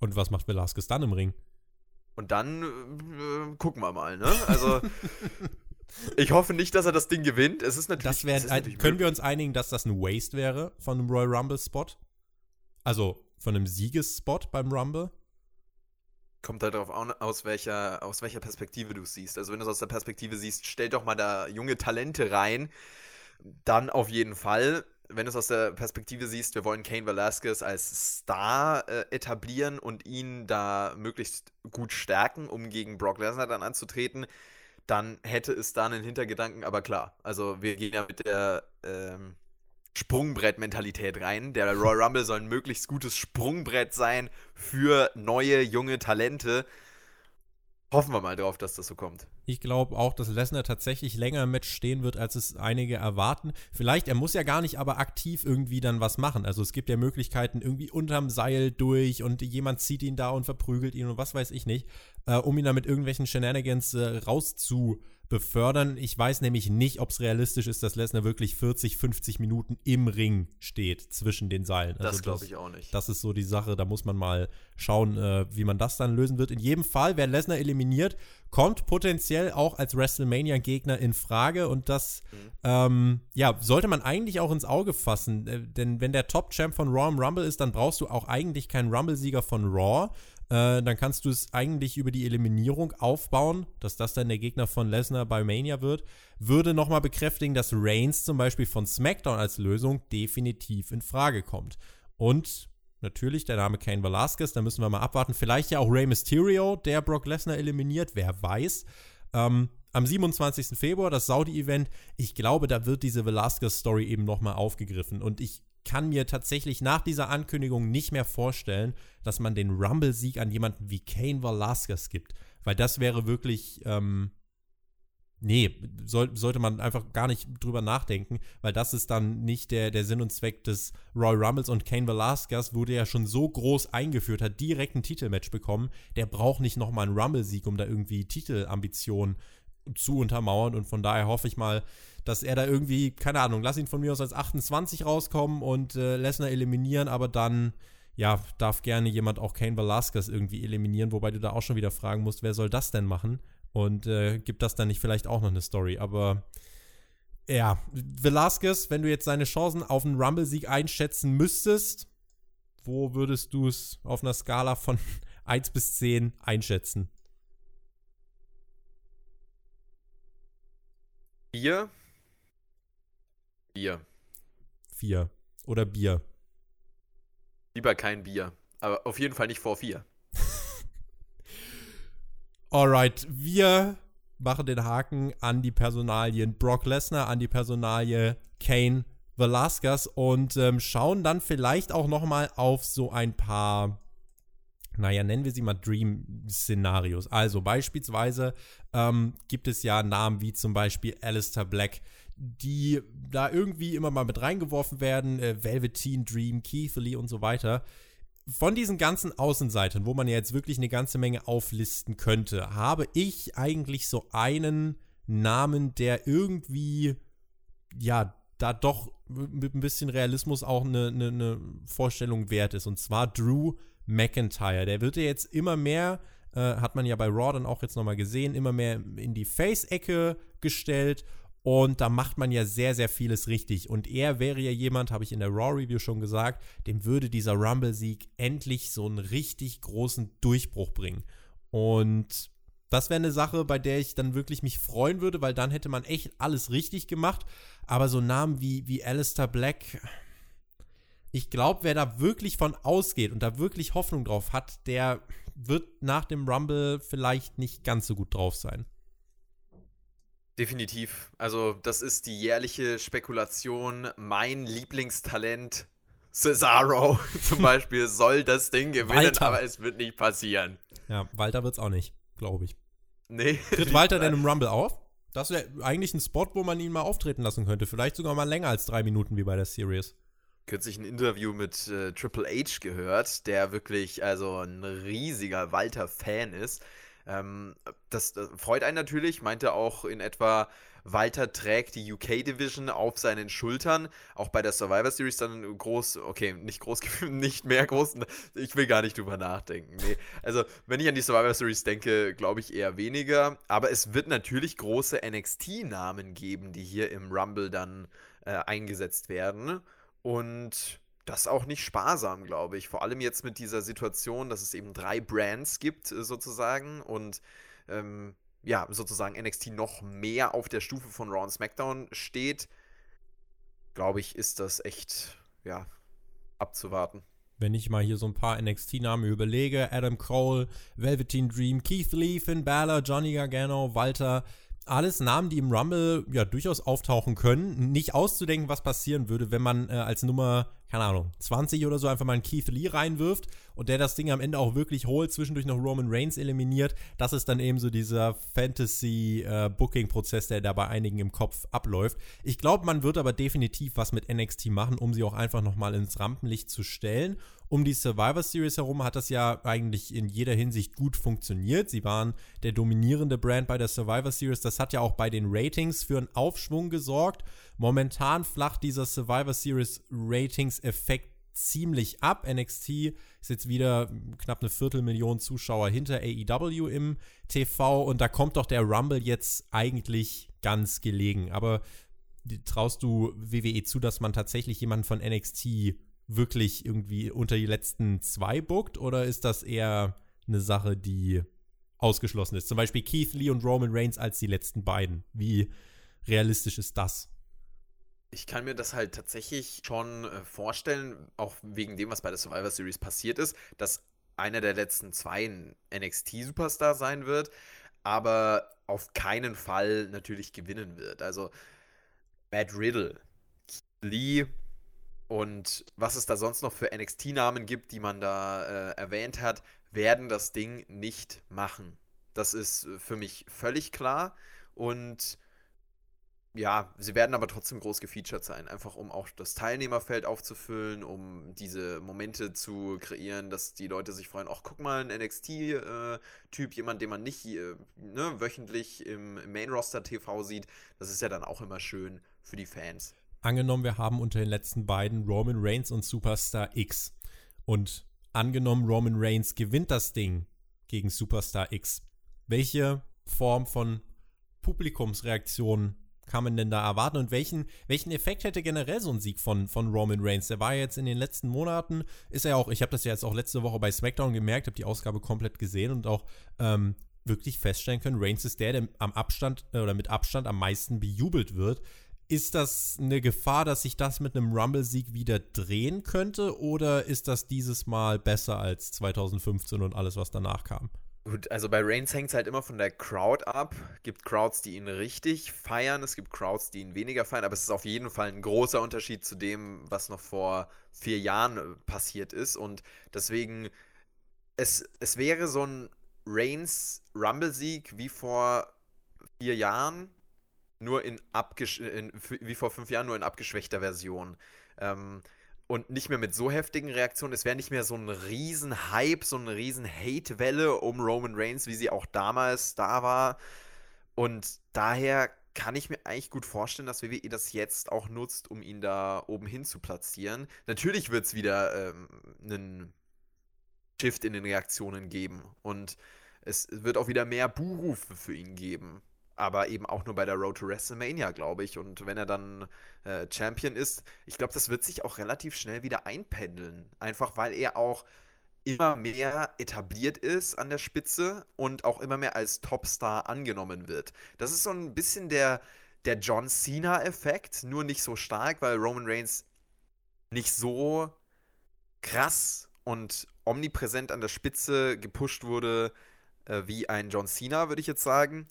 Und was macht Velasquez dann im Ring? Und dann äh, gucken wir mal, ne? Also ich hoffe nicht, dass er das Ding gewinnt. Es ist natürlich. Das wär, ist natürlich können wir uns einigen, dass das ein Waste wäre von einem Royal Rumble Spot? Also von einem Siegesspot beim Rumble? Kommt halt darauf an, aus welcher, aus welcher Perspektive du es siehst. Also wenn du es aus der Perspektive siehst, stell doch mal da junge Talente rein, dann auf jeden Fall wenn du es aus der Perspektive siehst, wir wollen Kane Velasquez als Star äh, etablieren und ihn da möglichst gut stärken, um gegen Brock Lesnar dann anzutreten, dann hätte es da einen Hintergedanken, aber klar, also wir gehen ja mit der ähm, Sprungbrett-Mentalität rein. Der Royal Rumble soll ein möglichst gutes Sprungbrett sein für neue, junge Talente. Hoffen wir mal drauf, dass das so kommt. Ich glaube auch, dass Lesnar tatsächlich länger im Match stehen wird, als es einige erwarten. Vielleicht, er muss ja gar nicht aber aktiv irgendwie dann was machen. Also es gibt ja Möglichkeiten irgendwie unterm Seil durch und jemand zieht ihn da und verprügelt ihn und was weiß ich nicht, äh, um ihn dann mit irgendwelchen Shenanigans äh, rauszu befördern. Ich weiß nämlich nicht, ob es realistisch ist, dass Lesnar wirklich 40, 50 Minuten im Ring steht zwischen den Seilen. Also das glaube ich auch nicht. Das ist so die Sache, da muss man mal schauen, äh, wie man das dann lösen wird. In jedem Fall, wer Lesnar eliminiert, kommt potenziell auch als WrestleMania-Gegner in Frage und das mhm. ähm, ja, sollte man eigentlich auch ins Auge fassen, äh, denn wenn der Top-Champ von Raw im Rumble ist, dann brauchst du auch eigentlich keinen Rumble-Sieger von Raw äh, dann kannst du es eigentlich über die Eliminierung aufbauen, dass das dann der Gegner von Lesnar bei Mania wird. Würde nochmal bekräftigen, dass Reigns zum Beispiel von SmackDown als Lösung definitiv in Frage kommt. Und natürlich der Name Kane Velasquez, da müssen wir mal abwarten. Vielleicht ja auch Rey Mysterio, der Brock Lesnar eliminiert, wer weiß. Ähm, am 27. Februar, das Saudi-Event, ich glaube, da wird diese Velasquez-Story eben nochmal aufgegriffen. Und ich kann mir tatsächlich nach dieser Ankündigung nicht mehr vorstellen, dass man den Rumble-Sieg an jemanden wie Kane Velasquez gibt. Weil das wäre wirklich, ähm, nee, soll, sollte man einfach gar nicht drüber nachdenken, weil das ist dann nicht der, der Sinn und Zweck des Royal Rumbles und Kane Velasquez wurde ja schon so groß eingeführt, hat direkt ein Titelmatch bekommen. Der braucht nicht nochmal einen Rumble-Sieg, um da irgendwie Titelambitionen zu untermauern und von daher hoffe ich mal, dass er da irgendwie, keine Ahnung, lass ihn von mir aus als 28 rauskommen und äh, Lesnar eliminieren, aber dann, ja, darf gerne jemand auch Kane Velasquez irgendwie eliminieren, wobei du da auch schon wieder fragen musst, wer soll das denn machen? Und äh, gibt das dann nicht vielleicht auch noch eine Story? Aber ja, Velasquez, wenn du jetzt seine Chancen auf einen Rumble-Sieg einschätzen müsstest, wo würdest du es auf einer Skala von 1 bis 10 einschätzen? Vier. Bier. Vier. Oder Bier. Lieber kein Bier. Aber auf jeden Fall nicht vor vier. Alright, wir machen den Haken an die Personalien Brock Lesnar, an die Personalie Kane Velasquez und ähm, schauen dann vielleicht auch noch mal auf so ein paar, naja, nennen wir sie mal Dream-Szenarios. Also beispielsweise ähm, gibt es ja Namen wie zum Beispiel Alistair Black, die da irgendwie immer mal mit reingeworfen werden, äh, Velveteen Dream, Keith Lee und so weiter. Von diesen ganzen Außenseitern, wo man ja jetzt wirklich eine ganze Menge auflisten könnte, habe ich eigentlich so einen Namen, der irgendwie, ja, da doch mit ein bisschen Realismus auch eine, eine, eine Vorstellung wert ist. Und zwar Drew McIntyre. Der wird ja jetzt immer mehr, äh, hat man ja bei Raw dann auch jetzt nochmal gesehen, immer mehr in die Face-Ecke gestellt und da macht man ja sehr, sehr vieles richtig. Und er wäre ja jemand, habe ich in der Raw-Review schon gesagt, dem würde dieser Rumble-Sieg endlich so einen richtig großen Durchbruch bringen. Und das wäre eine Sache, bei der ich dann wirklich mich freuen würde, weil dann hätte man echt alles richtig gemacht. Aber so Namen wie, wie Alistair Black, ich glaube, wer da wirklich von ausgeht und da wirklich Hoffnung drauf hat, der wird nach dem Rumble vielleicht nicht ganz so gut drauf sein. Definitiv. Also, das ist die jährliche Spekulation. Mein Lieblingstalent Cesaro zum Beispiel soll das Ding gewinnen, Walter. aber es wird nicht passieren. Ja, Walter wird's auch nicht, glaube ich. Nee. Tritt Walter denn im Rumble auf? Das wäre eigentlich ein Spot, wo man ihn mal auftreten lassen könnte. Vielleicht sogar mal länger als drei Minuten wie bei der Series. Kürzlich ein Interview mit äh, Triple H gehört, der wirklich also ein riesiger Walter-Fan ist. Ähm, das, das freut einen natürlich, meinte auch in etwa, Walter trägt die UK-Division auf seinen Schultern. Auch bei der Survivor Series dann groß, okay, nicht groß, nicht mehr groß. Ich will gar nicht drüber nachdenken. Nee. Also, wenn ich an die Survivor Series denke, glaube ich eher weniger. Aber es wird natürlich große NXT-Namen geben, die hier im Rumble dann äh, eingesetzt werden. Und das auch nicht sparsam, glaube ich. Vor allem jetzt mit dieser Situation, dass es eben drei Brands gibt, äh, sozusagen. Und ähm, ja, sozusagen NXT noch mehr auf der Stufe von Raw und SmackDown steht, glaube ich, ist das echt, ja, abzuwarten. Wenn ich mal hier so ein paar NXT-Namen überlege, Adam Cole, Velveteen Dream, Keith Lee, Finn Balor, Johnny Gargano, Walter, alles Namen, die im Rumble ja durchaus auftauchen können. Nicht auszudenken, was passieren würde, wenn man äh, als Nummer, keine Ahnung, 20 oder so einfach mal einen Keith Lee reinwirft und der das Ding am Ende auch wirklich holt, zwischendurch noch Roman Reigns eliminiert. Das ist dann eben so dieser Fantasy-Booking-Prozess, äh, der da bei einigen im Kopf abläuft. Ich glaube, man wird aber definitiv was mit NXT machen, um sie auch einfach nochmal ins Rampenlicht zu stellen um die Survivor Series herum hat das ja eigentlich in jeder Hinsicht gut funktioniert. Sie waren der dominierende Brand bei der Survivor Series. Das hat ja auch bei den Ratings für einen Aufschwung gesorgt. Momentan flacht dieser Survivor Series Ratings-Effekt ziemlich ab. NXT ist jetzt wieder knapp eine Viertelmillion Zuschauer hinter AEW im TV und da kommt doch der Rumble jetzt eigentlich ganz gelegen. Aber traust du WWE zu, dass man tatsächlich jemanden von NXT wirklich irgendwie unter die letzten zwei bookt oder ist das eher eine Sache, die ausgeschlossen ist? Zum Beispiel Keith Lee und Roman Reigns als die letzten beiden. Wie realistisch ist das? Ich kann mir das halt tatsächlich schon äh, vorstellen, auch wegen dem, was bei der Survivor Series passiert ist, dass einer der letzten zwei ein NXT-Superstar sein wird, aber auf keinen Fall natürlich gewinnen wird. Also Matt Riddle, Lee und was es da sonst noch für NXT-Namen gibt, die man da äh, erwähnt hat, werden das Ding nicht machen. Das ist äh, für mich völlig klar. Und ja, sie werden aber trotzdem groß gefeatured sein, einfach um auch das Teilnehmerfeld aufzufüllen, um diese Momente zu kreieren, dass die Leute sich freuen, ach, guck mal, ein NXT-Typ, äh, jemand, den man nicht äh, ne, wöchentlich im, im Main-Roster TV sieht, das ist ja dann auch immer schön für die Fans angenommen, wir haben unter den letzten beiden Roman Reigns und Superstar X. Und angenommen, Roman Reigns gewinnt das Ding gegen Superstar X. Welche Form von Publikumsreaktion kann man denn da erwarten und welchen, welchen Effekt hätte generell so ein Sieg von, von Roman Reigns? Der war jetzt in den letzten Monaten, ist er auch, ich habe das ja jetzt auch letzte Woche bei SmackDown gemerkt, habe die Ausgabe komplett gesehen und auch ähm, wirklich feststellen können, Reigns ist der, der am Abstand äh, oder mit Abstand am meisten bejubelt wird. Ist das eine Gefahr, dass sich das mit einem Rumble-Sieg wieder drehen könnte? Oder ist das dieses Mal besser als 2015 und alles, was danach kam? Gut, also bei Reigns hängt es halt immer von der Crowd ab. Es gibt Crowds, die ihn richtig feiern, es gibt Crowds, die ihn weniger feiern, aber es ist auf jeden Fall ein großer Unterschied zu dem, was noch vor vier Jahren äh, passiert ist. Und deswegen, es, es wäre so ein Reigns Rumble-Sieg wie vor vier Jahren, nur in, in wie vor fünf Jahren, nur in abgeschwächter Version. Ähm, und nicht mehr mit so heftigen Reaktionen. Es wäre nicht mehr so ein riesen Hype, so eine riesen Hate-Welle um Roman Reigns, wie sie auch damals da war. Und daher kann ich mir eigentlich gut vorstellen, dass WWE das jetzt auch nutzt, um ihn da oben hin zu platzieren. Natürlich wird es wieder ähm, einen Shift in den Reaktionen geben. Und es wird auch wieder mehr Buhrufe für ihn geben aber eben auch nur bei der Road to WrestleMania, glaube ich. Und wenn er dann äh, Champion ist, ich glaube, das wird sich auch relativ schnell wieder einpendeln. Einfach weil er auch immer mehr etabliert ist an der Spitze und auch immer mehr als Topstar angenommen wird. Das ist so ein bisschen der, der John Cena-Effekt, nur nicht so stark, weil Roman Reigns nicht so krass und omnipräsent an der Spitze gepusht wurde äh, wie ein John Cena, würde ich jetzt sagen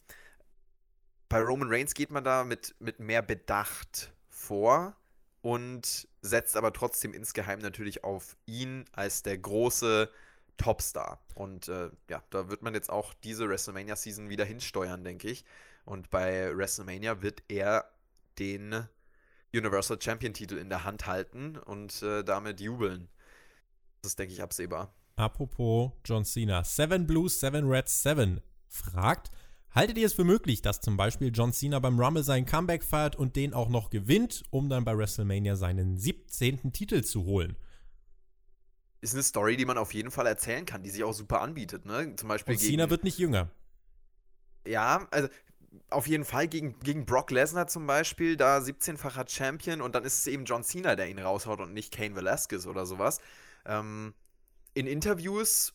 bei Roman Reigns geht man da mit, mit mehr Bedacht vor und setzt aber trotzdem insgeheim natürlich auf ihn als der große Topstar. Und äh, ja, da wird man jetzt auch diese WrestleMania-Season wieder hinsteuern, denke ich. Und bei WrestleMania wird er den Universal Champion-Titel in der Hand halten und äh, damit jubeln. Das ist, denke ich, absehbar. Apropos John Cena. Seven Blues, Seven Reds, Seven fragt, haltet ihr es für möglich, dass zum Beispiel John Cena beim Rumble sein Comeback feiert und den auch noch gewinnt, um dann bei WrestleMania seinen 17. Titel zu holen? Ist eine Story, die man auf jeden Fall erzählen kann, die sich auch super anbietet. Ne? Zum Beispiel und Cena gegen, wird nicht jünger. Ja, also auf jeden Fall gegen, gegen Brock Lesnar zum Beispiel, da 17-facher Champion und dann ist es eben John Cena, der ihn raushaut und nicht Kane Velasquez oder sowas. Ähm, in Interviews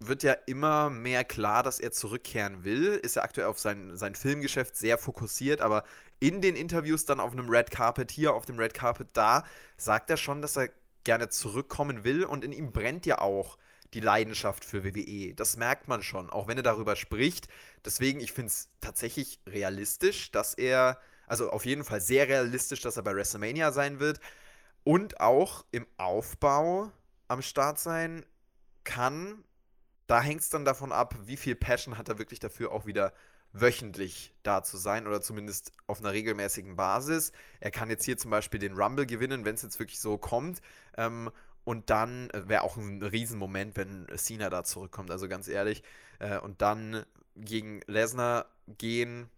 wird ja immer mehr klar, dass er zurückkehren will. Ist ja aktuell auf sein, sein Filmgeschäft sehr fokussiert, aber in den Interviews dann auf einem Red Carpet, hier auf dem Red Carpet da, sagt er schon, dass er gerne zurückkommen will und in ihm brennt ja auch die Leidenschaft für WWE. Das merkt man schon, auch wenn er darüber spricht. Deswegen, ich finde es tatsächlich realistisch, dass er, also auf jeden Fall sehr realistisch, dass er bei WrestleMania sein wird und auch im Aufbau am Start sein kann. Da hängt es dann davon ab, wie viel Passion hat er wirklich dafür, auch wieder wöchentlich da zu sein oder zumindest auf einer regelmäßigen Basis. Er kann jetzt hier zum Beispiel den Rumble gewinnen, wenn es jetzt wirklich so kommt. Ähm, und dann äh, wäre auch ein Riesenmoment, wenn Cena da zurückkommt, also ganz ehrlich. Äh, und dann gegen Lesnar gehen,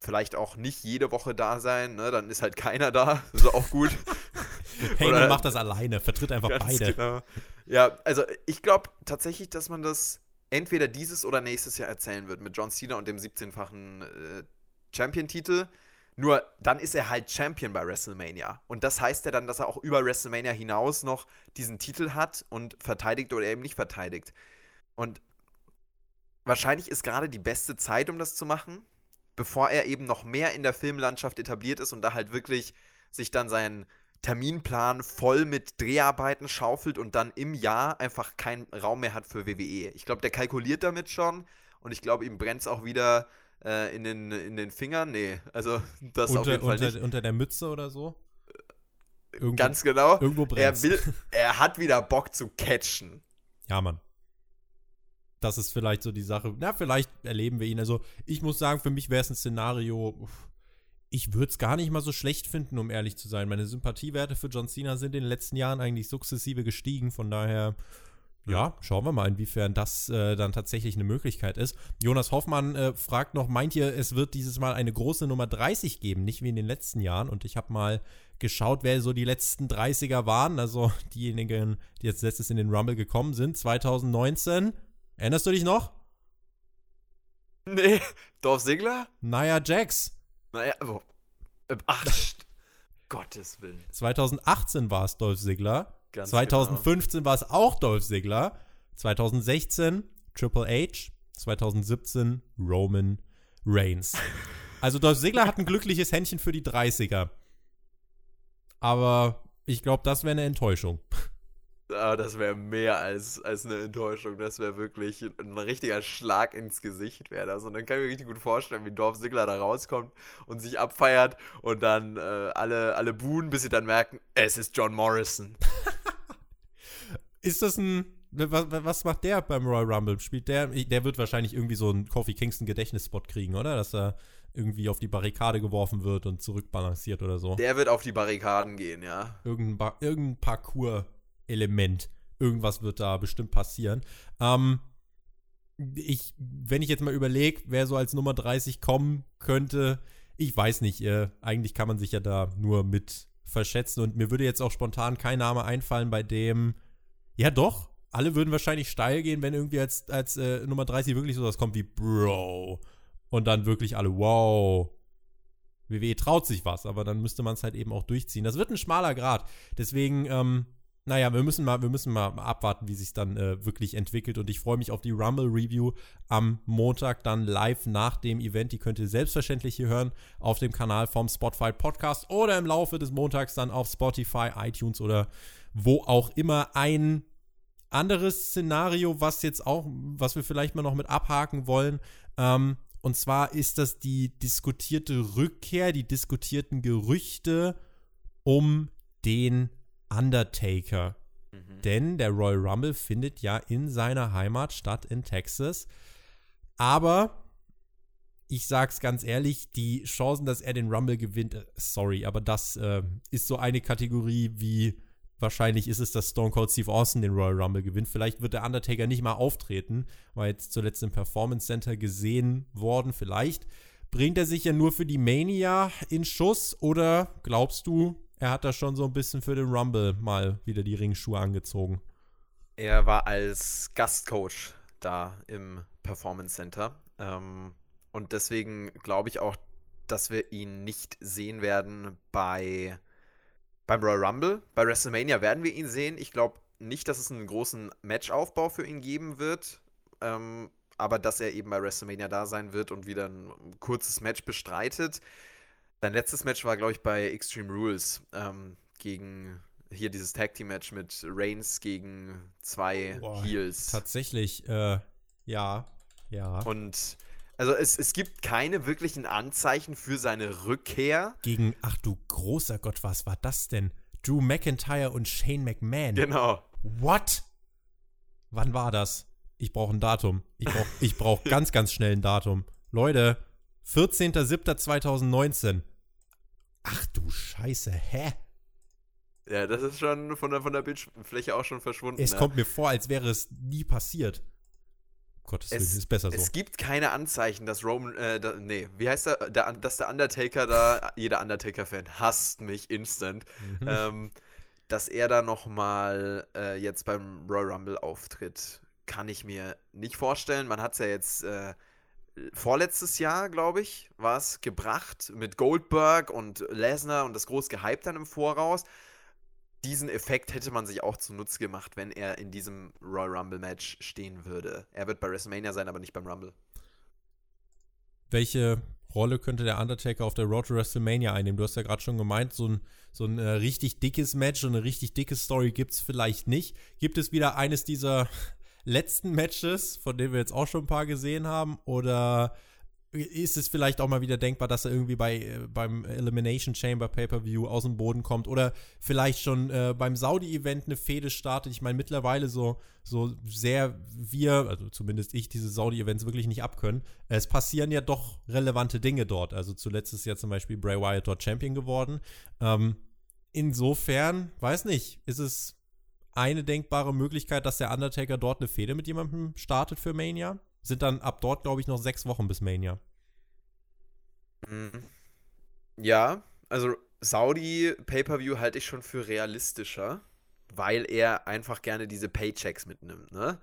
vielleicht auch nicht jede Woche da sein, ne? dann ist halt keiner da, ist auch gut. Heyman macht das alleine, vertritt einfach beide. Genau. Ja, also ich glaube tatsächlich, dass man das entweder dieses oder nächstes Jahr erzählen wird mit John Cena und dem 17-fachen äh, Champion-Titel. Nur dann ist er halt Champion bei WrestleMania. Und das heißt ja dann, dass er auch über WrestleMania hinaus noch diesen Titel hat und verteidigt oder eben nicht verteidigt. Und wahrscheinlich ist gerade die beste Zeit, um das zu machen, bevor er eben noch mehr in der Filmlandschaft etabliert ist und da halt wirklich sich dann seinen Terminplan voll mit Dreharbeiten schaufelt und dann im Jahr einfach keinen Raum mehr hat für WWE. Ich glaube, der kalkuliert damit schon und ich glaube, ihm brennt es auch wieder äh, in, den, in den Fingern? Nee, also das unter, auf jeden Fall unter, nicht. Unter der Mütze oder so? Irgendwo, Ganz genau. Irgendwo brennt er, will, er hat wieder Bock zu catchen. Ja, Mann. Das ist vielleicht so die Sache. Na, vielleicht erleben wir ihn. Also, ich muss sagen, für mich wäre es ein Szenario. Ich würde es gar nicht mal so schlecht finden, um ehrlich zu sein. Meine Sympathiewerte für John Cena sind in den letzten Jahren eigentlich sukzessive gestiegen. Von daher ja, schauen wir mal, inwiefern das äh, dann tatsächlich eine Möglichkeit ist. Jonas Hoffmann äh, fragt noch, meint ihr, es wird dieses Mal eine große Nummer 30 geben, nicht wie in den letzten Jahren? Und ich habe mal geschaut, wer so die letzten 30er waren, also diejenigen, die jetzt letztes in den Rumble gekommen sind, 2019. Erinnerst du dich noch? Nee, Dorf Sigler? Naja, Jax. Naja, wo? Äh, ach, Gottes Willen. 2018 war es Dolph Ziggler. Ganz 2015 genau. war es auch Dolph Ziggler. 2016 Triple H. 2017 Roman Reigns. Also Dolph Ziggler hat ein glückliches Händchen für die 30er. Aber ich glaube, das wäre eine Enttäuschung. Ah, das wäre mehr als, als eine Enttäuschung. Das wäre wirklich ein richtiger Schlag ins Gesicht wäre das. Und dann kann ich mir richtig gut vorstellen, wie Dorf Ziggler da rauskommt und sich abfeiert und dann äh, alle, alle buhen, bis sie dann merken, es ist John Morrison. Ist das ein. Was, was, macht der beim Royal Rumble? Spielt der. Der wird wahrscheinlich irgendwie so einen Kofi Kingston Gedächtnisspot kriegen, oder? Dass er irgendwie auf die Barrikade geworfen wird und zurückbalanciert oder so. Der wird auf die Barrikaden gehen, ja. Irgendein, irgendein Parcours-Element. Irgendwas wird da bestimmt passieren. Ähm, ich, wenn ich jetzt mal überlege, wer so als Nummer 30 kommen könnte, ich weiß nicht. Äh, eigentlich kann man sich ja da nur mit verschätzen und mir würde jetzt auch spontan kein Name einfallen, bei dem ja, doch. Alle würden wahrscheinlich steil gehen, wenn irgendwie als, als äh, Nummer 30 wirklich sowas kommt wie Bro. Und dann wirklich alle, wow. WWE traut sich was, aber dann müsste man es halt eben auch durchziehen. Das wird ein schmaler Grad. Deswegen, ähm, naja, wir müssen mal, wir müssen mal abwarten, wie sich dann äh, wirklich entwickelt. Und ich freue mich auf die Rumble Review am Montag dann live nach dem Event. Die könnt ihr selbstverständlich hier hören auf dem Kanal vom Spotify Podcast oder im Laufe des Montags dann auf Spotify, iTunes oder wo auch immer ein anderes Szenario, was jetzt auch, was wir vielleicht mal noch mit abhaken wollen. Ähm, und zwar ist das die diskutierte Rückkehr, die diskutierten Gerüchte um den Undertaker. Mhm. Denn der Royal Rumble findet ja in seiner Heimat statt, in Texas. Aber ich sag's ganz ehrlich, die Chancen, dass er den Rumble gewinnt, äh, sorry, aber das äh, ist so eine Kategorie wie wahrscheinlich ist es, dass Stone Cold Steve Austin den Royal Rumble gewinnt. Vielleicht wird der Undertaker nicht mal auftreten, war jetzt zuletzt im Performance Center gesehen worden. Vielleicht bringt er sich ja nur für die Mania in Schuss oder glaubst du, er hat da schon so ein bisschen für den Rumble mal wieder die Ringschuhe angezogen? Er war als Gastcoach da im Performance Center. Ähm, und deswegen glaube ich auch, dass wir ihn nicht sehen werden bei beim Royal Rumble. Bei WrestleMania werden wir ihn sehen. Ich glaube nicht, dass es einen großen Matchaufbau für ihn geben wird. Ähm, aber dass er eben bei WrestleMania da sein wird und wieder ein kurzes Match bestreitet. Sein letztes Match war, glaube ich, bei Extreme Rules ähm, gegen hier dieses Tag Team Match mit Reigns gegen zwei Boah, Heels. Tatsächlich, äh, ja, ja. Und also es, es gibt keine wirklichen Anzeichen für seine Rückkehr. Gegen, ach du großer Gott, was war das denn? Drew McIntyre und Shane McMahon. Genau. What? Wann war das? Ich brauche ein Datum. Ich brauche ich brauch ganz, ganz schnell ein Datum. Leute, 14.07.2019. Ach du Scheiße, hä? Ja, das ist schon von der, von der Bildfläche auch schon verschwunden. Es ne? kommt mir vor, als wäre es nie passiert. Gottes Willen, ist besser so. Es gibt keine Anzeichen, dass Roman, äh, da, nee, wie heißt der, der, dass der Undertaker da, jeder Undertaker-Fan hasst mich instant, mhm. ähm, dass er da nochmal äh, jetzt beim Royal Rumble auftritt, kann ich mir nicht vorstellen. Man hat es ja jetzt äh, vorletztes Jahr, glaube ich, war es gebracht mit Goldberg und Lesnar und das groß gehypt dann im Voraus diesen Effekt hätte man sich auch zunutze gemacht, wenn er in diesem Royal Rumble Match stehen würde. Er wird bei WrestleMania sein, aber nicht beim Rumble. Welche Rolle könnte der Undertaker auf der Road to WrestleMania einnehmen? Du hast ja gerade schon gemeint, so ein, so ein äh, richtig dickes Match und eine richtig dicke Story gibt es vielleicht nicht. Gibt es wieder eines dieser letzten Matches, von denen wir jetzt auch schon ein paar gesehen haben? Oder ist es vielleicht auch mal wieder denkbar, dass er irgendwie bei, äh, beim Elimination Chamber Pay-Per-View aus dem Boden kommt oder vielleicht schon äh, beim Saudi-Event eine Fehde startet. Ich meine, mittlerweile so, so sehr wir, also zumindest ich, diese Saudi-Events wirklich nicht abkönnen. Es passieren ja doch relevante Dinge dort. Also zuletzt ist ja zum Beispiel Bray Wyatt dort Champion geworden. Ähm, insofern, weiß nicht, ist es eine denkbare Möglichkeit, dass der Undertaker dort eine Fehde mit jemandem startet für Mania? sind dann ab dort, glaube ich, noch sechs Wochen bis Mania. Mhm. Ja, also Saudi Pay-Per-View halte ich schon für realistischer, weil er einfach gerne diese Paychecks mitnimmt, ne?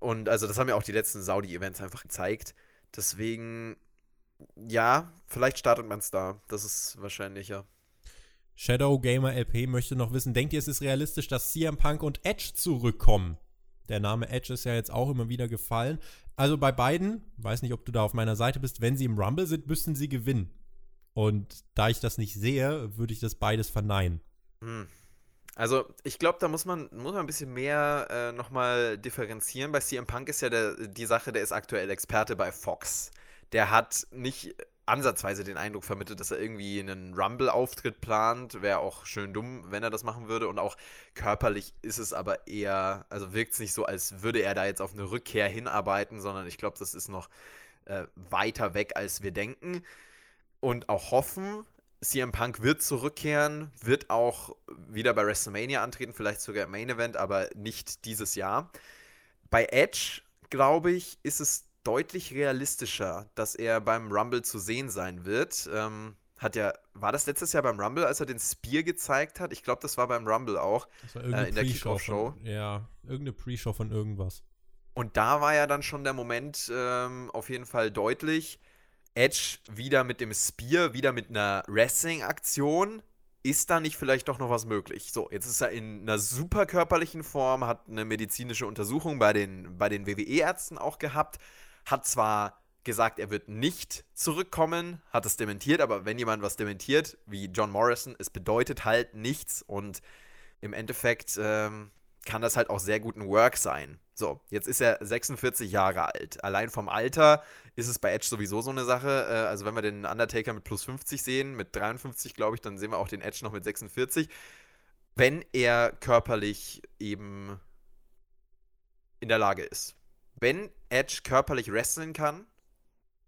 Und also das haben ja auch die letzten Saudi-Events einfach gezeigt. Deswegen, ja, vielleicht startet man es da. Das ist wahrscheinlicher. Shadow Gamer LP möchte noch wissen, denkt ihr, es ist realistisch, dass CM Punk und Edge zurückkommen? Der Name Edge ist ja jetzt auch immer wieder gefallen. Also bei beiden, weiß nicht, ob du da auf meiner Seite bist, wenn sie im Rumble sind, müssten sie gewinnen. Und da ich das nicht sehe, würde ich das beides verneinen. Hm. Also ich glaube, da muss man, muss man ein bisschen mehr äh, nochmal differenzieren. Bei CM Punk ist ja der, die Sache, der ist aktuell Experte bei Fox. Der hat nicht ansatzweise den Eindruck vermittelt, dass er irgendwie einen Rumble-Auftritt plant. Wäre auch schön dumm, wenn er das machen würde. Und auch körperlich ist es aber eher, also wirkt es nicht so, als würde er da jetzt auf eine Rückkehr hinarbeiten, sondern ich glaube, das ist noch äh, weiter weg, als wir denken. Und auch hoffen, CM Punk wird zurückkehren, wird auch wieder bei WrestleMania antreten, vielleicht sogar im Main Event, aber nicht dieses Jahr. Bei Edge, glaube ich, ist es deutlich realistischer, dass er beim Rumble zu sehen sein wird. Ähm, hat ja, war das letztes Jahr beim Rumble, als er den Spear gezeigt hat? Ich glaube, das war beim Rumble auch. Das war irgendeine äh, in der Kickoff-Show. Ja, irgendeine Pre-Show von irgendwas. Und da war ja dann schon der Moment ähm, auf jeden Fall deutlich. Edge wieder mit dem Spear, wieder mit einer Wrestling-Aktion. Ist da nicht vielleicht doch noch was möglich? So, jetzt ist er in einer super körperlichen Form, hat eine medizinische Untersuchung bei den, bei den WWE-Ärzten auch gehabt hat zwar gesagt, er wird nicht zurückkommen, hat es dementiert, aber wenn jemand was dementiert, wie John Morrison, es bedeutet halt nichts und im Endeffekt, ähm, kann das halt auch sehr gut ein Work sein. So, jetzt ist er 46 Jahre alt. Allein vom Alter ist es bei Edge sowieso so eine Sache. Äh, also, wenn wir den Undertaker mit plus 50 sehen, mit 53, glaube ich, dann sehen wir auch den Edge noch mit 46. Wenn er körperlich eben in der Lage ist. Wenn Edge körperlich wresteln kann,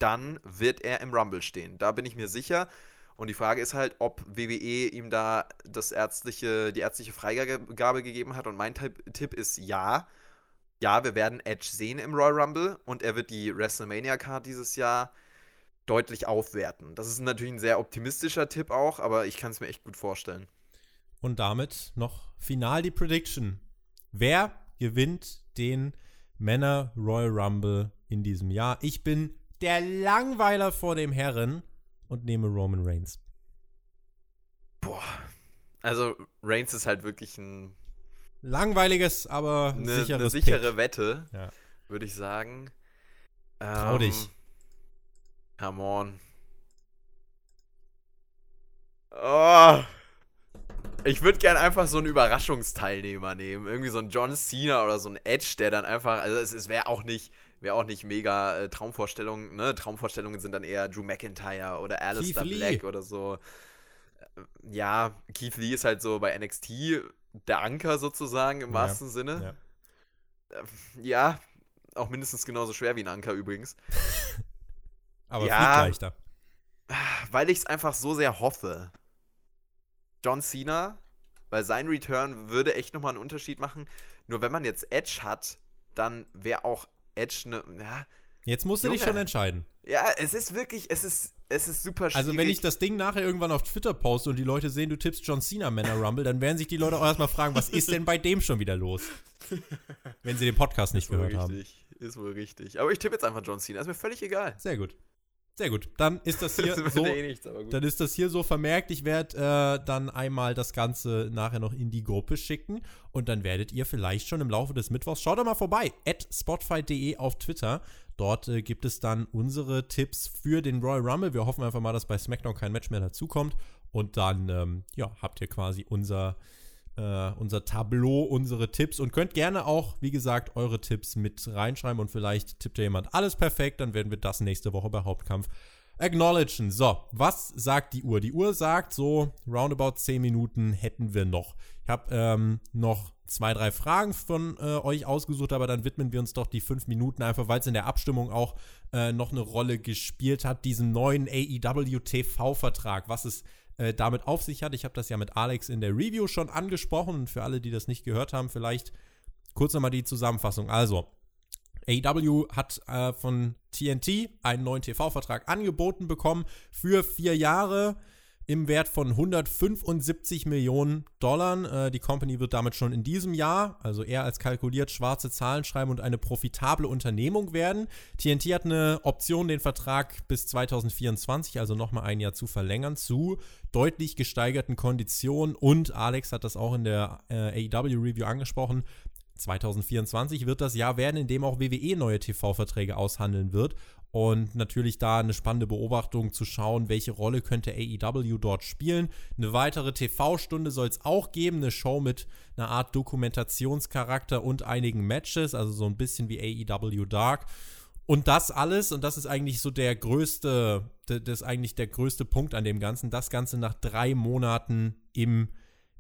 dann wird er im Rumble stehen. Da bin ich mir sicher. Und die Frage ist halt, ob WWE ihm da das ärztliche, die ärztliche Freigabe gegeben hat. Und mein Tipp ist ja. Ja, wir werden Edge sehen im Royal Rumble und er wird die WrestleMania-Card dieses Jahr deutlich aufwerten. Das ist natürlich ein sehr optimistischer Tipp auch, aber ich kann es mir echt gut vorstellen. Und damit noch final die Prediction. Wer gewinnt den Männer Royal Rumble in diesem Jahr? Ich bin der Langweiler vor dem Herren und nehme Roman Reigns. Boah. Also Reigns ist halt wirklich ein langweiliges, aber eine, sicheres eine sichere Pick. Wette, ja. würde ich sagen. Trau dich. Ähm, Come on. Oh. Ich würde gern einfach so einen Überraschungsteilnehmer nehmen. Irgendwie so einen John Cena oder so einen Edge, der dann einfach, also es, es wäre auch nicht, wäre auch nicht mega äh, Traumvorstellungen, ne? Traumvorstellungen sind dann eher Drew McIntyre oder Alistair Keith Black Lee. oder so. Äh, Ja, Keith Lee ist halt so bei NXT der Anker sozusagen im Ja, wahrsten Sinne. ja. Äh, Ja, auch mindestens genauso schwer wie ein Anker übrigens. Aber Ja. viel leichter. Weil ich es einfach so sehr hoffe. John Cena, weil sein Return würde echt nochmal einen Unterschied machen. Nur wenn man jetzt Edge hat, dann wäre auch Edge eine. Ja, Jetzt musst du dich Junge. schon entscheiden. ja, es ist wirklich, es ist, es ist super schwierig. Also wenn ich das Ding nachher irgendwann auf Twitter poste und die Leute sehen, du tippst John Cena Männer Rumble, dann werden sich die Leute auch erstmal fragen, was ist denn bei dem schon wieder los? Wenn sie den Podcast nicht gehört haben. richtig, ist wohl richtig. Aber ich tippe jetzt einfach John Cena, ist mir völlig egal. Sehr gut. Sehr gut. Dann ist das hier Das so eh nichts. Dann ist das hier so vermerkt. Ich werde äh, dann einmal das Ganze nachher noch in die Gruppe schicken und dann werdet ihr vielleicht schon im Laufe des Mittwochs, schaut doch mal vorbei, at spotfight.de auf Twitter. Dort äh, gibt es dann unsere Tipps für den Royal Rumble. Wir hoffen einfach mal, dass bei SmackDown kein Match mehr dazukommt und dann ähm, ja, habt ihr quasi unser, äh, unser Tableau, unsere Tipps und könnt gerne auch, wie gesagt, eure Tipps mit reinschreiben und vielleicht tippt ja jemand alles perfekt, dann werden wir das nächste Woche bei Hauptkampf acknowledgen. So, was sagt die Uhr? Die Uhr sagt so, roundabout 10 Minuten hätten wir noch. Ich habe ähm, noch zwei, drei Fragen von äh, euch ausgesucht, aber dann widmen wir uns doch die fünf Minuten einfach, weil es in der Abstimmung auch äh, noch eine Rolle gespielt hat, diesen neuen AEW TV-Vertrag, was es äh, damit auf sich hat. Ich habe das ja mit Alex in der Review schon angesprochen und für alle, die das nicht gehört haben, vielleicht kurz nochmal die Zusammenfassung. Also, AEW hat äh, von TNT einen neuen TV-Vertrag angeboten bekommen für vier Jahre im Wert von 175 Millionen Dollar. Äh, die Company wird damit schon in diesem Jahr, also eher als kalkuliert, schwarze Zahlen schreiben und eine profitable Unternehmung werden. TNT hat eine Option, den Vertrag bis 2024, also nochmal ein Jahr zu verlängern, zu deutlich gesteigerten Konditionen. Und Alex hat das auch in der äh, AEW-Review angesprochen. 2024 wird das Jahr werden, in dem auch WWE neue TV-Verträge aushandeln wird. Und natürlich da eine spannende Beobachtung zu schauen, welche Rolle könnte AEW dort spielen. Eine weitere TV-Stunde soll es auch geben, eine Show mit einer Art Dokumentationscharakter und einigen Matches, also so ein bisschen wie AEW Dark. Und das alles, und das ist eigentlich so der größte, das ist eigentlich der größte Punkt an dem Ganzen, das Ganze nach drei Monaten im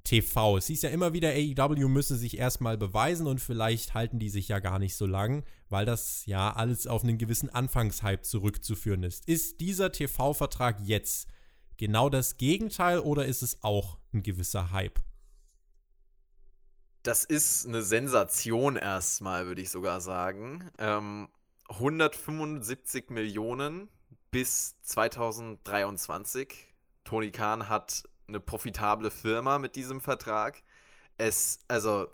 TV. Es hieß ja immer wieder, AEW müsse sich erstmal beweisen und vielleicht halten die sich ja gar nicht so lang, weil das ja alles auf einen gewissen Anfangshype zurückzuführen ist. Ist dieser TV-Vertrag jetzt genau das Gegenteil oder ist es auch ein gewisser Hype? Das ist eine Sensation erstmal, würde ich sogar sagen. Ähm, 175 Millionen bis 2023. Tony Khan hat eine profitable Firma mit diesem Vertrag. Es, also,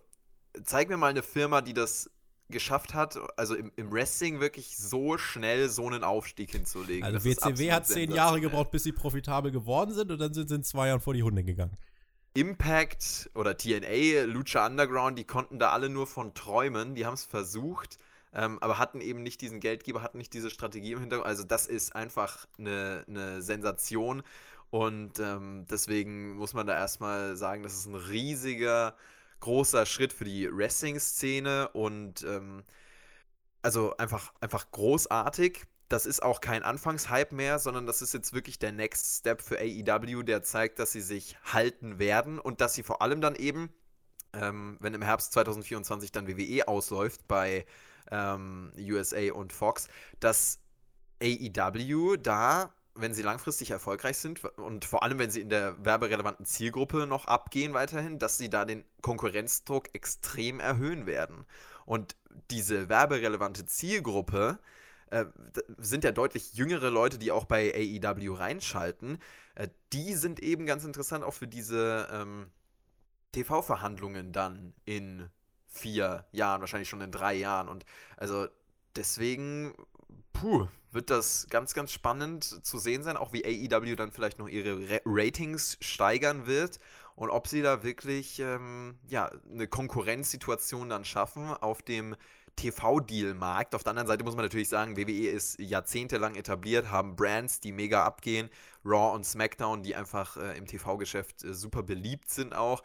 zeig mir mal eine Firma, die das geschafft hat, also im, im Wrestling wirklich so schnell so einen Aufstieg hinzulegen. Also Das WCW hat zehn Jahre gebraucht, bis sie profitabel geworden sind und dann sind sie in zwei Jahren vor die Hunde gegangen. Impact oder TNA, Lucha Underground, die konnten da alle nur von träumen. Die haben es versucht, ähm, aber hatten eben nicht diesen Geldgeber, hatten nicht diese Strategie im Hintergrund. Also das ist einfach eine, eine Sensation. Und ähm, deswegen muss man da erstmal sagen, das ist ein riesiger großer Schritt für die Wrestling-Szene und ähm, also einfach, einfach großartig. Das ist auch kein Anfangshype mehr, sondern das ist jetzt wirklich der Next Step für AEW, der zeigt, dass sie sich halten werden und dass sie vor allem dann eben, ähm, wenn im Herbst 2024 dann WWE ausläuft bei ähm, USA und Fox, dass AEW da wenn sie langfristig erfolgreich sind und vor allem, wenn sie in der werberelevanten Zielgruppe noch abgehen weiterhin, dass sie da den Konkurrenzdruck extrem erhöhen werden. Und diese werberelevante Zielgruppe äh, sind ja deutlich jüngere Leute, die auch bei AEW reinschalten. Äh, die sind eben ganz interessant auch für diese ähm, TV-Verhandlungen dann in vier Jahren, wahrscheinlich schon in drei Jahren. Und also deswegen, puh, wird das ganz, ganz spannend zu sehen sein, auch wie AEW dann vielleicht noch ihre Ratings steigern wird und ob sie da wirklich ähm, ja, eine Konkurrenzsituation dann schaffen auf dem TV-Deal-Markt. Auf der anderen Seite muss man natürlich sagen, WWE ist jahrzehntelang etabliert, haben Brands, die mega abgehen, Raw und SmackDown, die einfach äh, im TV-Geschäft äh, super beliebt sind auch.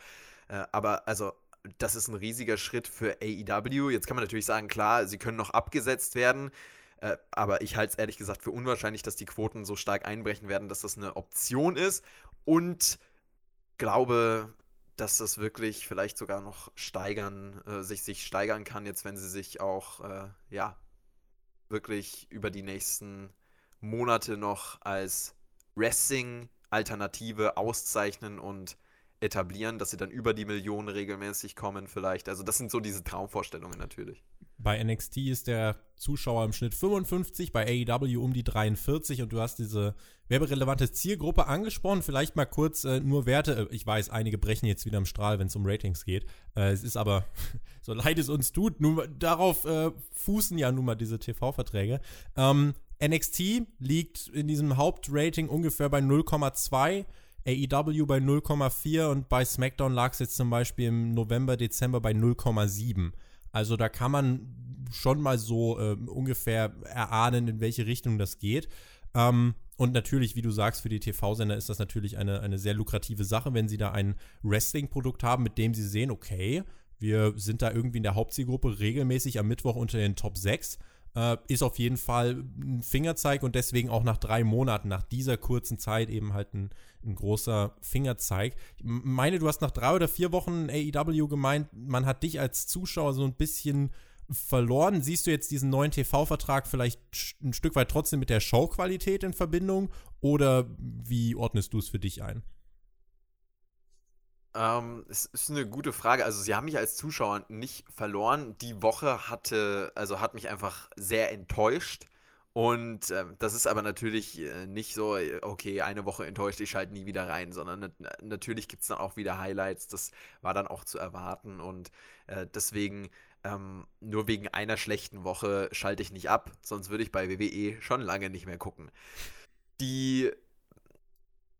Äh, aber also das ist ein riesiger Schritt für AEW. Jetzt kann man natürlich sagen, klar, sie können noch abgesetzt werden. Äh, aber ich halte es ehrlich gesagt für unwahrscheinlich, dass die Quoten so stark einbrechen werden, dass das eine Option ist. Und glaube, dass das wirklich vielleicht sogar noch steigern, äh, sich, sich steigern kann, jetzt wenn sie sich auch, äh, ja, wirklich über die nächsten Monate noch als Wrestling-Alternative auszeichnen und etablieren, dass sie dann über die Millionen regelmäßig kommen vielleicht. Also das sind so diese Traumvorstellungen natürlich. Bei NXT ist der Zuschauer im Schnitt 55, bei AEW um die 43 und du hast diese werberelevante Zielgruppe angesprochen. Vielleicht mal kurz äh, nur Werte. Ich weiß, einige brechen jetzt wieder im Strahl, wenn es um Ratings geht. Äh, es ist aber, so leid es uns tut, nur, darauf äh, fußen ja nun mal diese TV-Verträge. Ähm, NXT liegt in diesem Hauptrating ungefähr bei 0,2. AEW bei 0,4 und bei SmackDown lag es jetzt zum Beispiel im November, Dezember bei 0,7. Also da kann man schon mal so äh, ungefähr erahnen, in welche Richtung das geht. Ähm, und natürlich, wie du sagst, für die TV-Sender ist das natürlich eine, eine sehr lukrative Sache, wenn sie da ein Wrestling-Produkt haben, mit dem sie sehen, okay, wir sind da irgendwie in der Hauptzielgruppe regelmäßig am Mittwoch unter den Top 6 äh, ist auf jeden Fall ein Fingerzeig und deswegen auch nach drei Monaten, nach dieser kurzen Zeit eben halt ein, ein großer Fingerzeig. Ich meine, du hast nach drei oder vier Wochen AEW gemeint, man hat dich als Zuschauer so ein bisschen verloren. Siehst du jetzt diesen neuen TV-Vertrag vielleicht ein Stück weit trotzdem mit der Showqualität in Verbindung oder wie ordnest du es für dich ein? Ähm, es ist eine gute Frage. Also, sie haben mich als Zuschauer nicht verloren. Die Woche hatte, also hat mich einfach sehr enttäuscht. Und äh, das ist aber natürlich äh, nicht so, okay, eine Woche enttäuscht, ich schalte nie wieder rein, sondern nat natürlich gibt es dann auch wieder Highlights. Das war dann auch zu erwarten. Und äh, deswegen, ähm, nur wegen einer schlechten Woche schalte ich nicht ab, sonst würde ich bei WWE schon lange nicht mehr gucken. Die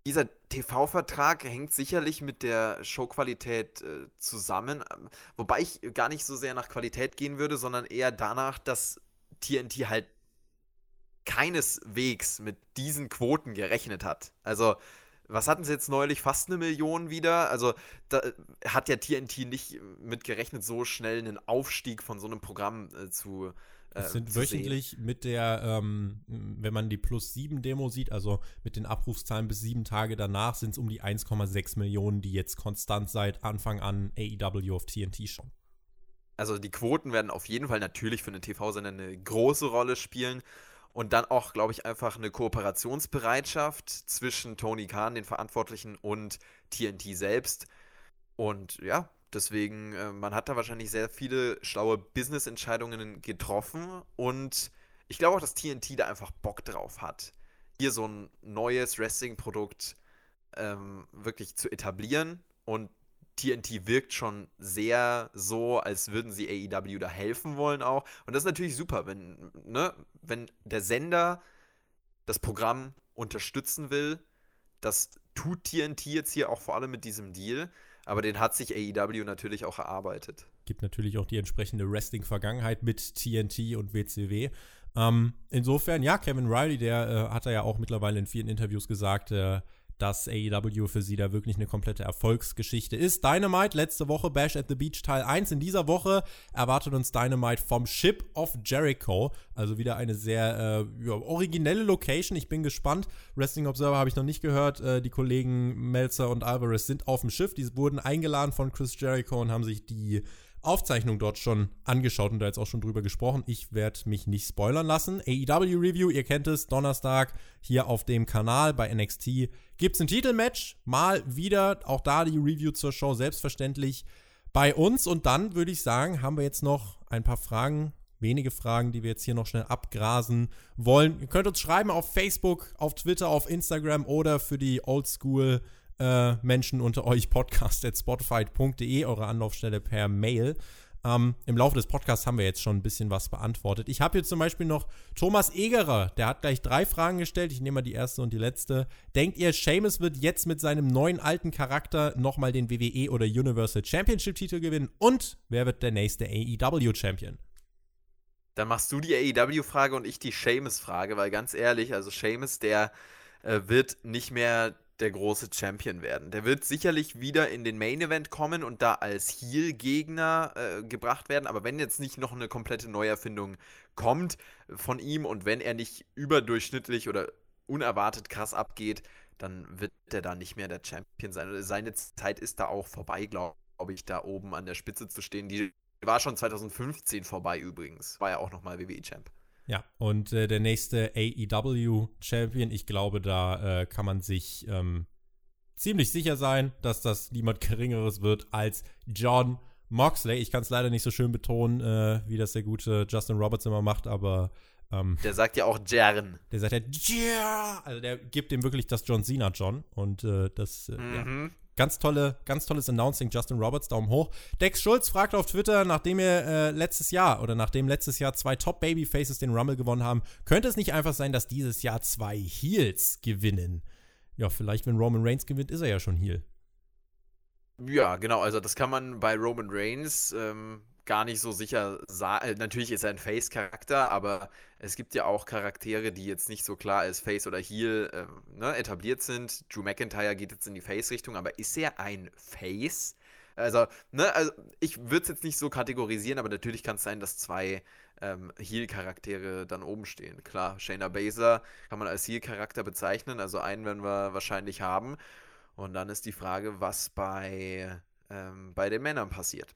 dieser TV-Vertrag hängt sicherlich mit der Showqualität äh, zusammen, ähm, wobei ich gar nicht so sehr nach Qualität gehen würde, sondern eher danach, dass TNT halt keineswegs mit diesen Quoten gerechnet hat. Also, was hatten sie jetzt neulich? Fast eine Million wieder. Also, da äh, hat ja TNT nicht mit gerechnet, so schnell einen Aufstieg von so einem Programm äh, zu es sind äh, wöchentlich sehen. mit der, ähm, wenn man die Plus 7 Demo sieht, also mit den Abrufszahlen bis sieben Tage danach, sind es um die 1,6 Millionen, die jetzt konstant seit Anfang an AEW auf TNT schauen. Also die Quoten werden auf jeden Fall natürlich für einen TV-Sender eine große Rolle spielen. Und dann auch, glaube ich, einfach eine Kooperationsbereitschaft zwischen Tony Khan, den Verantwortlichen, und TNT selbst. Und ja, Deswegen, äh, man hat da wahrscheinlich sehr viele schlaue Business-Entscheidungen getroffen und ich glaube auch, dass TNT da einfach Bock drauf hat, hier so ein neues Wrestling-Produkt ähm, wirklich zu etablieren und TNT wirkt schon sehr so, als würden sie AEW da helfen wollen auch. Und das ist natürlich super, wenn, ne, wenn der Sender das Programm unterstützen will. Das tut TNT jetzt hier auch vor allem mit diesem Deal. Aber den hat sich AEW natürlich auch erarbeitet. Gibt natürlich auch die entsprechende Wrestling-Vergangenheit mit TNT und WCW. Ähm, insofern, ja, Kevin Riley, der äh, hat er ja auch mittlerweile in vielen Interviews gesagt, äh, dass AEW für sie da wirklich eine komplette Erfolgsgeschichte ist. Dynamite, letzte Woche Bash at the Beach Teil 1. In dieser Woche erwartet uns Dynamite vom Ship of Jericho. Also wieder eine sehr äh, originelle Location. Ich bin gespannt. Wrestling Observer habe ich noch nicht gehört. Äh, die Kollegen Melzer und Alvarez sind auf dem Schiff. Die wurden eingeladen von Chris Jericho und haben sich die Aufzeichnung dort schon angeschaut und da jetzt auch schon drüber gesprochen. Ich werde mich nicht spoilern lassen. AEW Review, ihr kennt es, Donnerstag hier auf dem Kanal bei NXT gibt es ein Titelmatch. Mal wieder, auch da die Review zur Show selbstverständlich bei uns. Und dann würde ich sagen, haben wir jetzt noch ein paar Fragen, wenige Fragen, die wir jetzt hier noch schnell abgrasen wollen. Ihr könnt uns schreiben auf Facebook, auf Twitter, auf Instagram oder für die Oldschool äh, Menschen unter euch podcast.spotify.de, eure Anlaufstelle per Mail. Ähm, Im Laufe des Podcasts haben wir jetzt schon ein bisschen was beantwortet. Ich habe hier zum Beispiel noch Thomas Egerer, der hat gleich drei Fragen gestellt. Ich nehme mal die erste und die letzte. Denkt ihr, Seamus wird jetzt mit seinem neuen alten Charakter nochmal den WWE oder Universal Championship Titel gewinnen? Und wer wird der nächste AEW Champion? Dann machst du die AEW-Frage und ich die Seamus-Frage, weil ganz ehrlich, also Seamus, der äh, wird nicht mehr der große Champion werden. Der wird sicherlich wieder in den Main Event kommen und da als Heel-Gegner äh, gebracht werden. Aber wenn jetzt nicht noch eine komplette Neuerfindung kommt von ihm und wenn er nicht überdurchschnittlich oder unerwartet krass abgeht, dann wird er da nicht mehr der Champion sein. Seine Zeit ist da auch vorbei, glaube ich, da oben an der Spitze zu stehen. Die war schon 2015 vorbei übrigens. War ja auch nochmal WWE-Champ. Ja, und äh, der nächste AEW-Champion, ich glaube, da äh, kann man sich ähm, ziemlich sicher sein, dass das niemand Geringeres wird als John Moxley. Ich kann es leider nicht so schön betonen, äh, wie das der gute Justin Roberts immer macht, aber ähm, der sagt ja auch Jern. Der sagt ja Jer. Also der gibt ihm wirklich das John Cena John und äh, das äh, mhm. ja, Ganz tolle, ganz tolles Announcing, Justin Roberts, Daumen hoch. Dex Schulz fragt auf Twitter, nachdem er äh, letztes Jahr oder nachdem letztes Jahr zwei Top Babyfaces den Rumble gewonnen haben, könnte es nicht einfach sein, dass dieses Jahr zwei Heels gewinnen? Ja, vielleicht, wenn Roman Reigns gewinnt, ist er ja schon Heel. Ja, genau, also das kann man bei Roman Reigns ähm, gar nicht so sicher. Äh, natürlich ist er ein Face-Charakter, aber es gibt ja auch Charaktere, die jetzt nicht so klar als Face oder Heel äh, ne, etabliert sind. Drew McIntyre geht jetzt in die Face-Richtung, aber ist er ein Face? Also, ne, also ich würde es jetzt nicht so kategorisieren, aber natürlich kann es sein, dass zwei ähm, Heel-Charaktere dann oben stehen. Klar, Shayna Baszler kann man als Heel-Charakter bezeichnen, also einen werden wir wahrscheinlich haben. Und dann ist die Frage, was bei, ähm, bei den Männern passiert.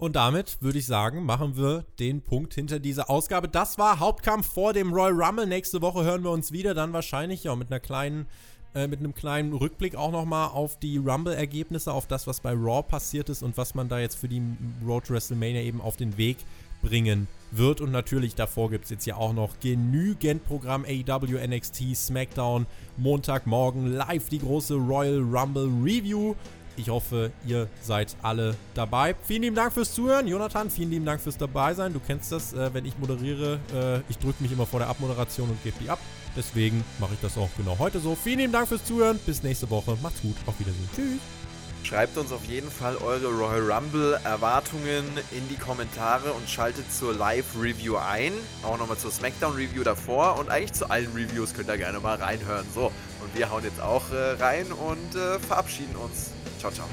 Und damit würde ich sagen, machen wir den Punkt hinter dieser Ausgabe. Das war Hauptkampf vor dem Royal Rumble. Nächste Woche hören wir uns wieder, dann wahrscheinlich ja mit einer kleinen äh, mit einem kleinen Rückblick auch nochmal auf die Rumble-Ergebnisse, auf das, was bei Raw passiert ist und was man da jetzt für die Road to WrestleMania eben auf den Weg bringen wird. Und natürlich davor gibt es jetzt ja auch noch genügend Programm AEW, NXT, SmackDown, Montagmorgen live die große Royal Rumble Review. Ich hoffe, ihr seid alle dabei. Vielen lieben Dank fürs Zuhören. Jonathan, vielen lieben Dank fürs Dabeisein. Du kennst das, äh, wenn ich moderiere. Äh, ich drücke mich immer vor der Abmoderation und gebe die ab. Deswegen mache ich das auch genau heute so. Vielen lieben Dank fürs Zuhören. Bis nächste Woche. Macht's gut. Auf Wiedersehen. Tschüss. Schreibt uns auf jeden Fall eure Royal Rumble Erwartungen in die Kommentare und schaltet zur Live-Review ein. Auch nochmal zur SmackDown-Review davor und eigentlich zu allen Reviews könnt ihr gerne mal reinhören. So, und wir hauen jetzt auch äh, rein und äh, verabschieden uns. Ciao, ciao.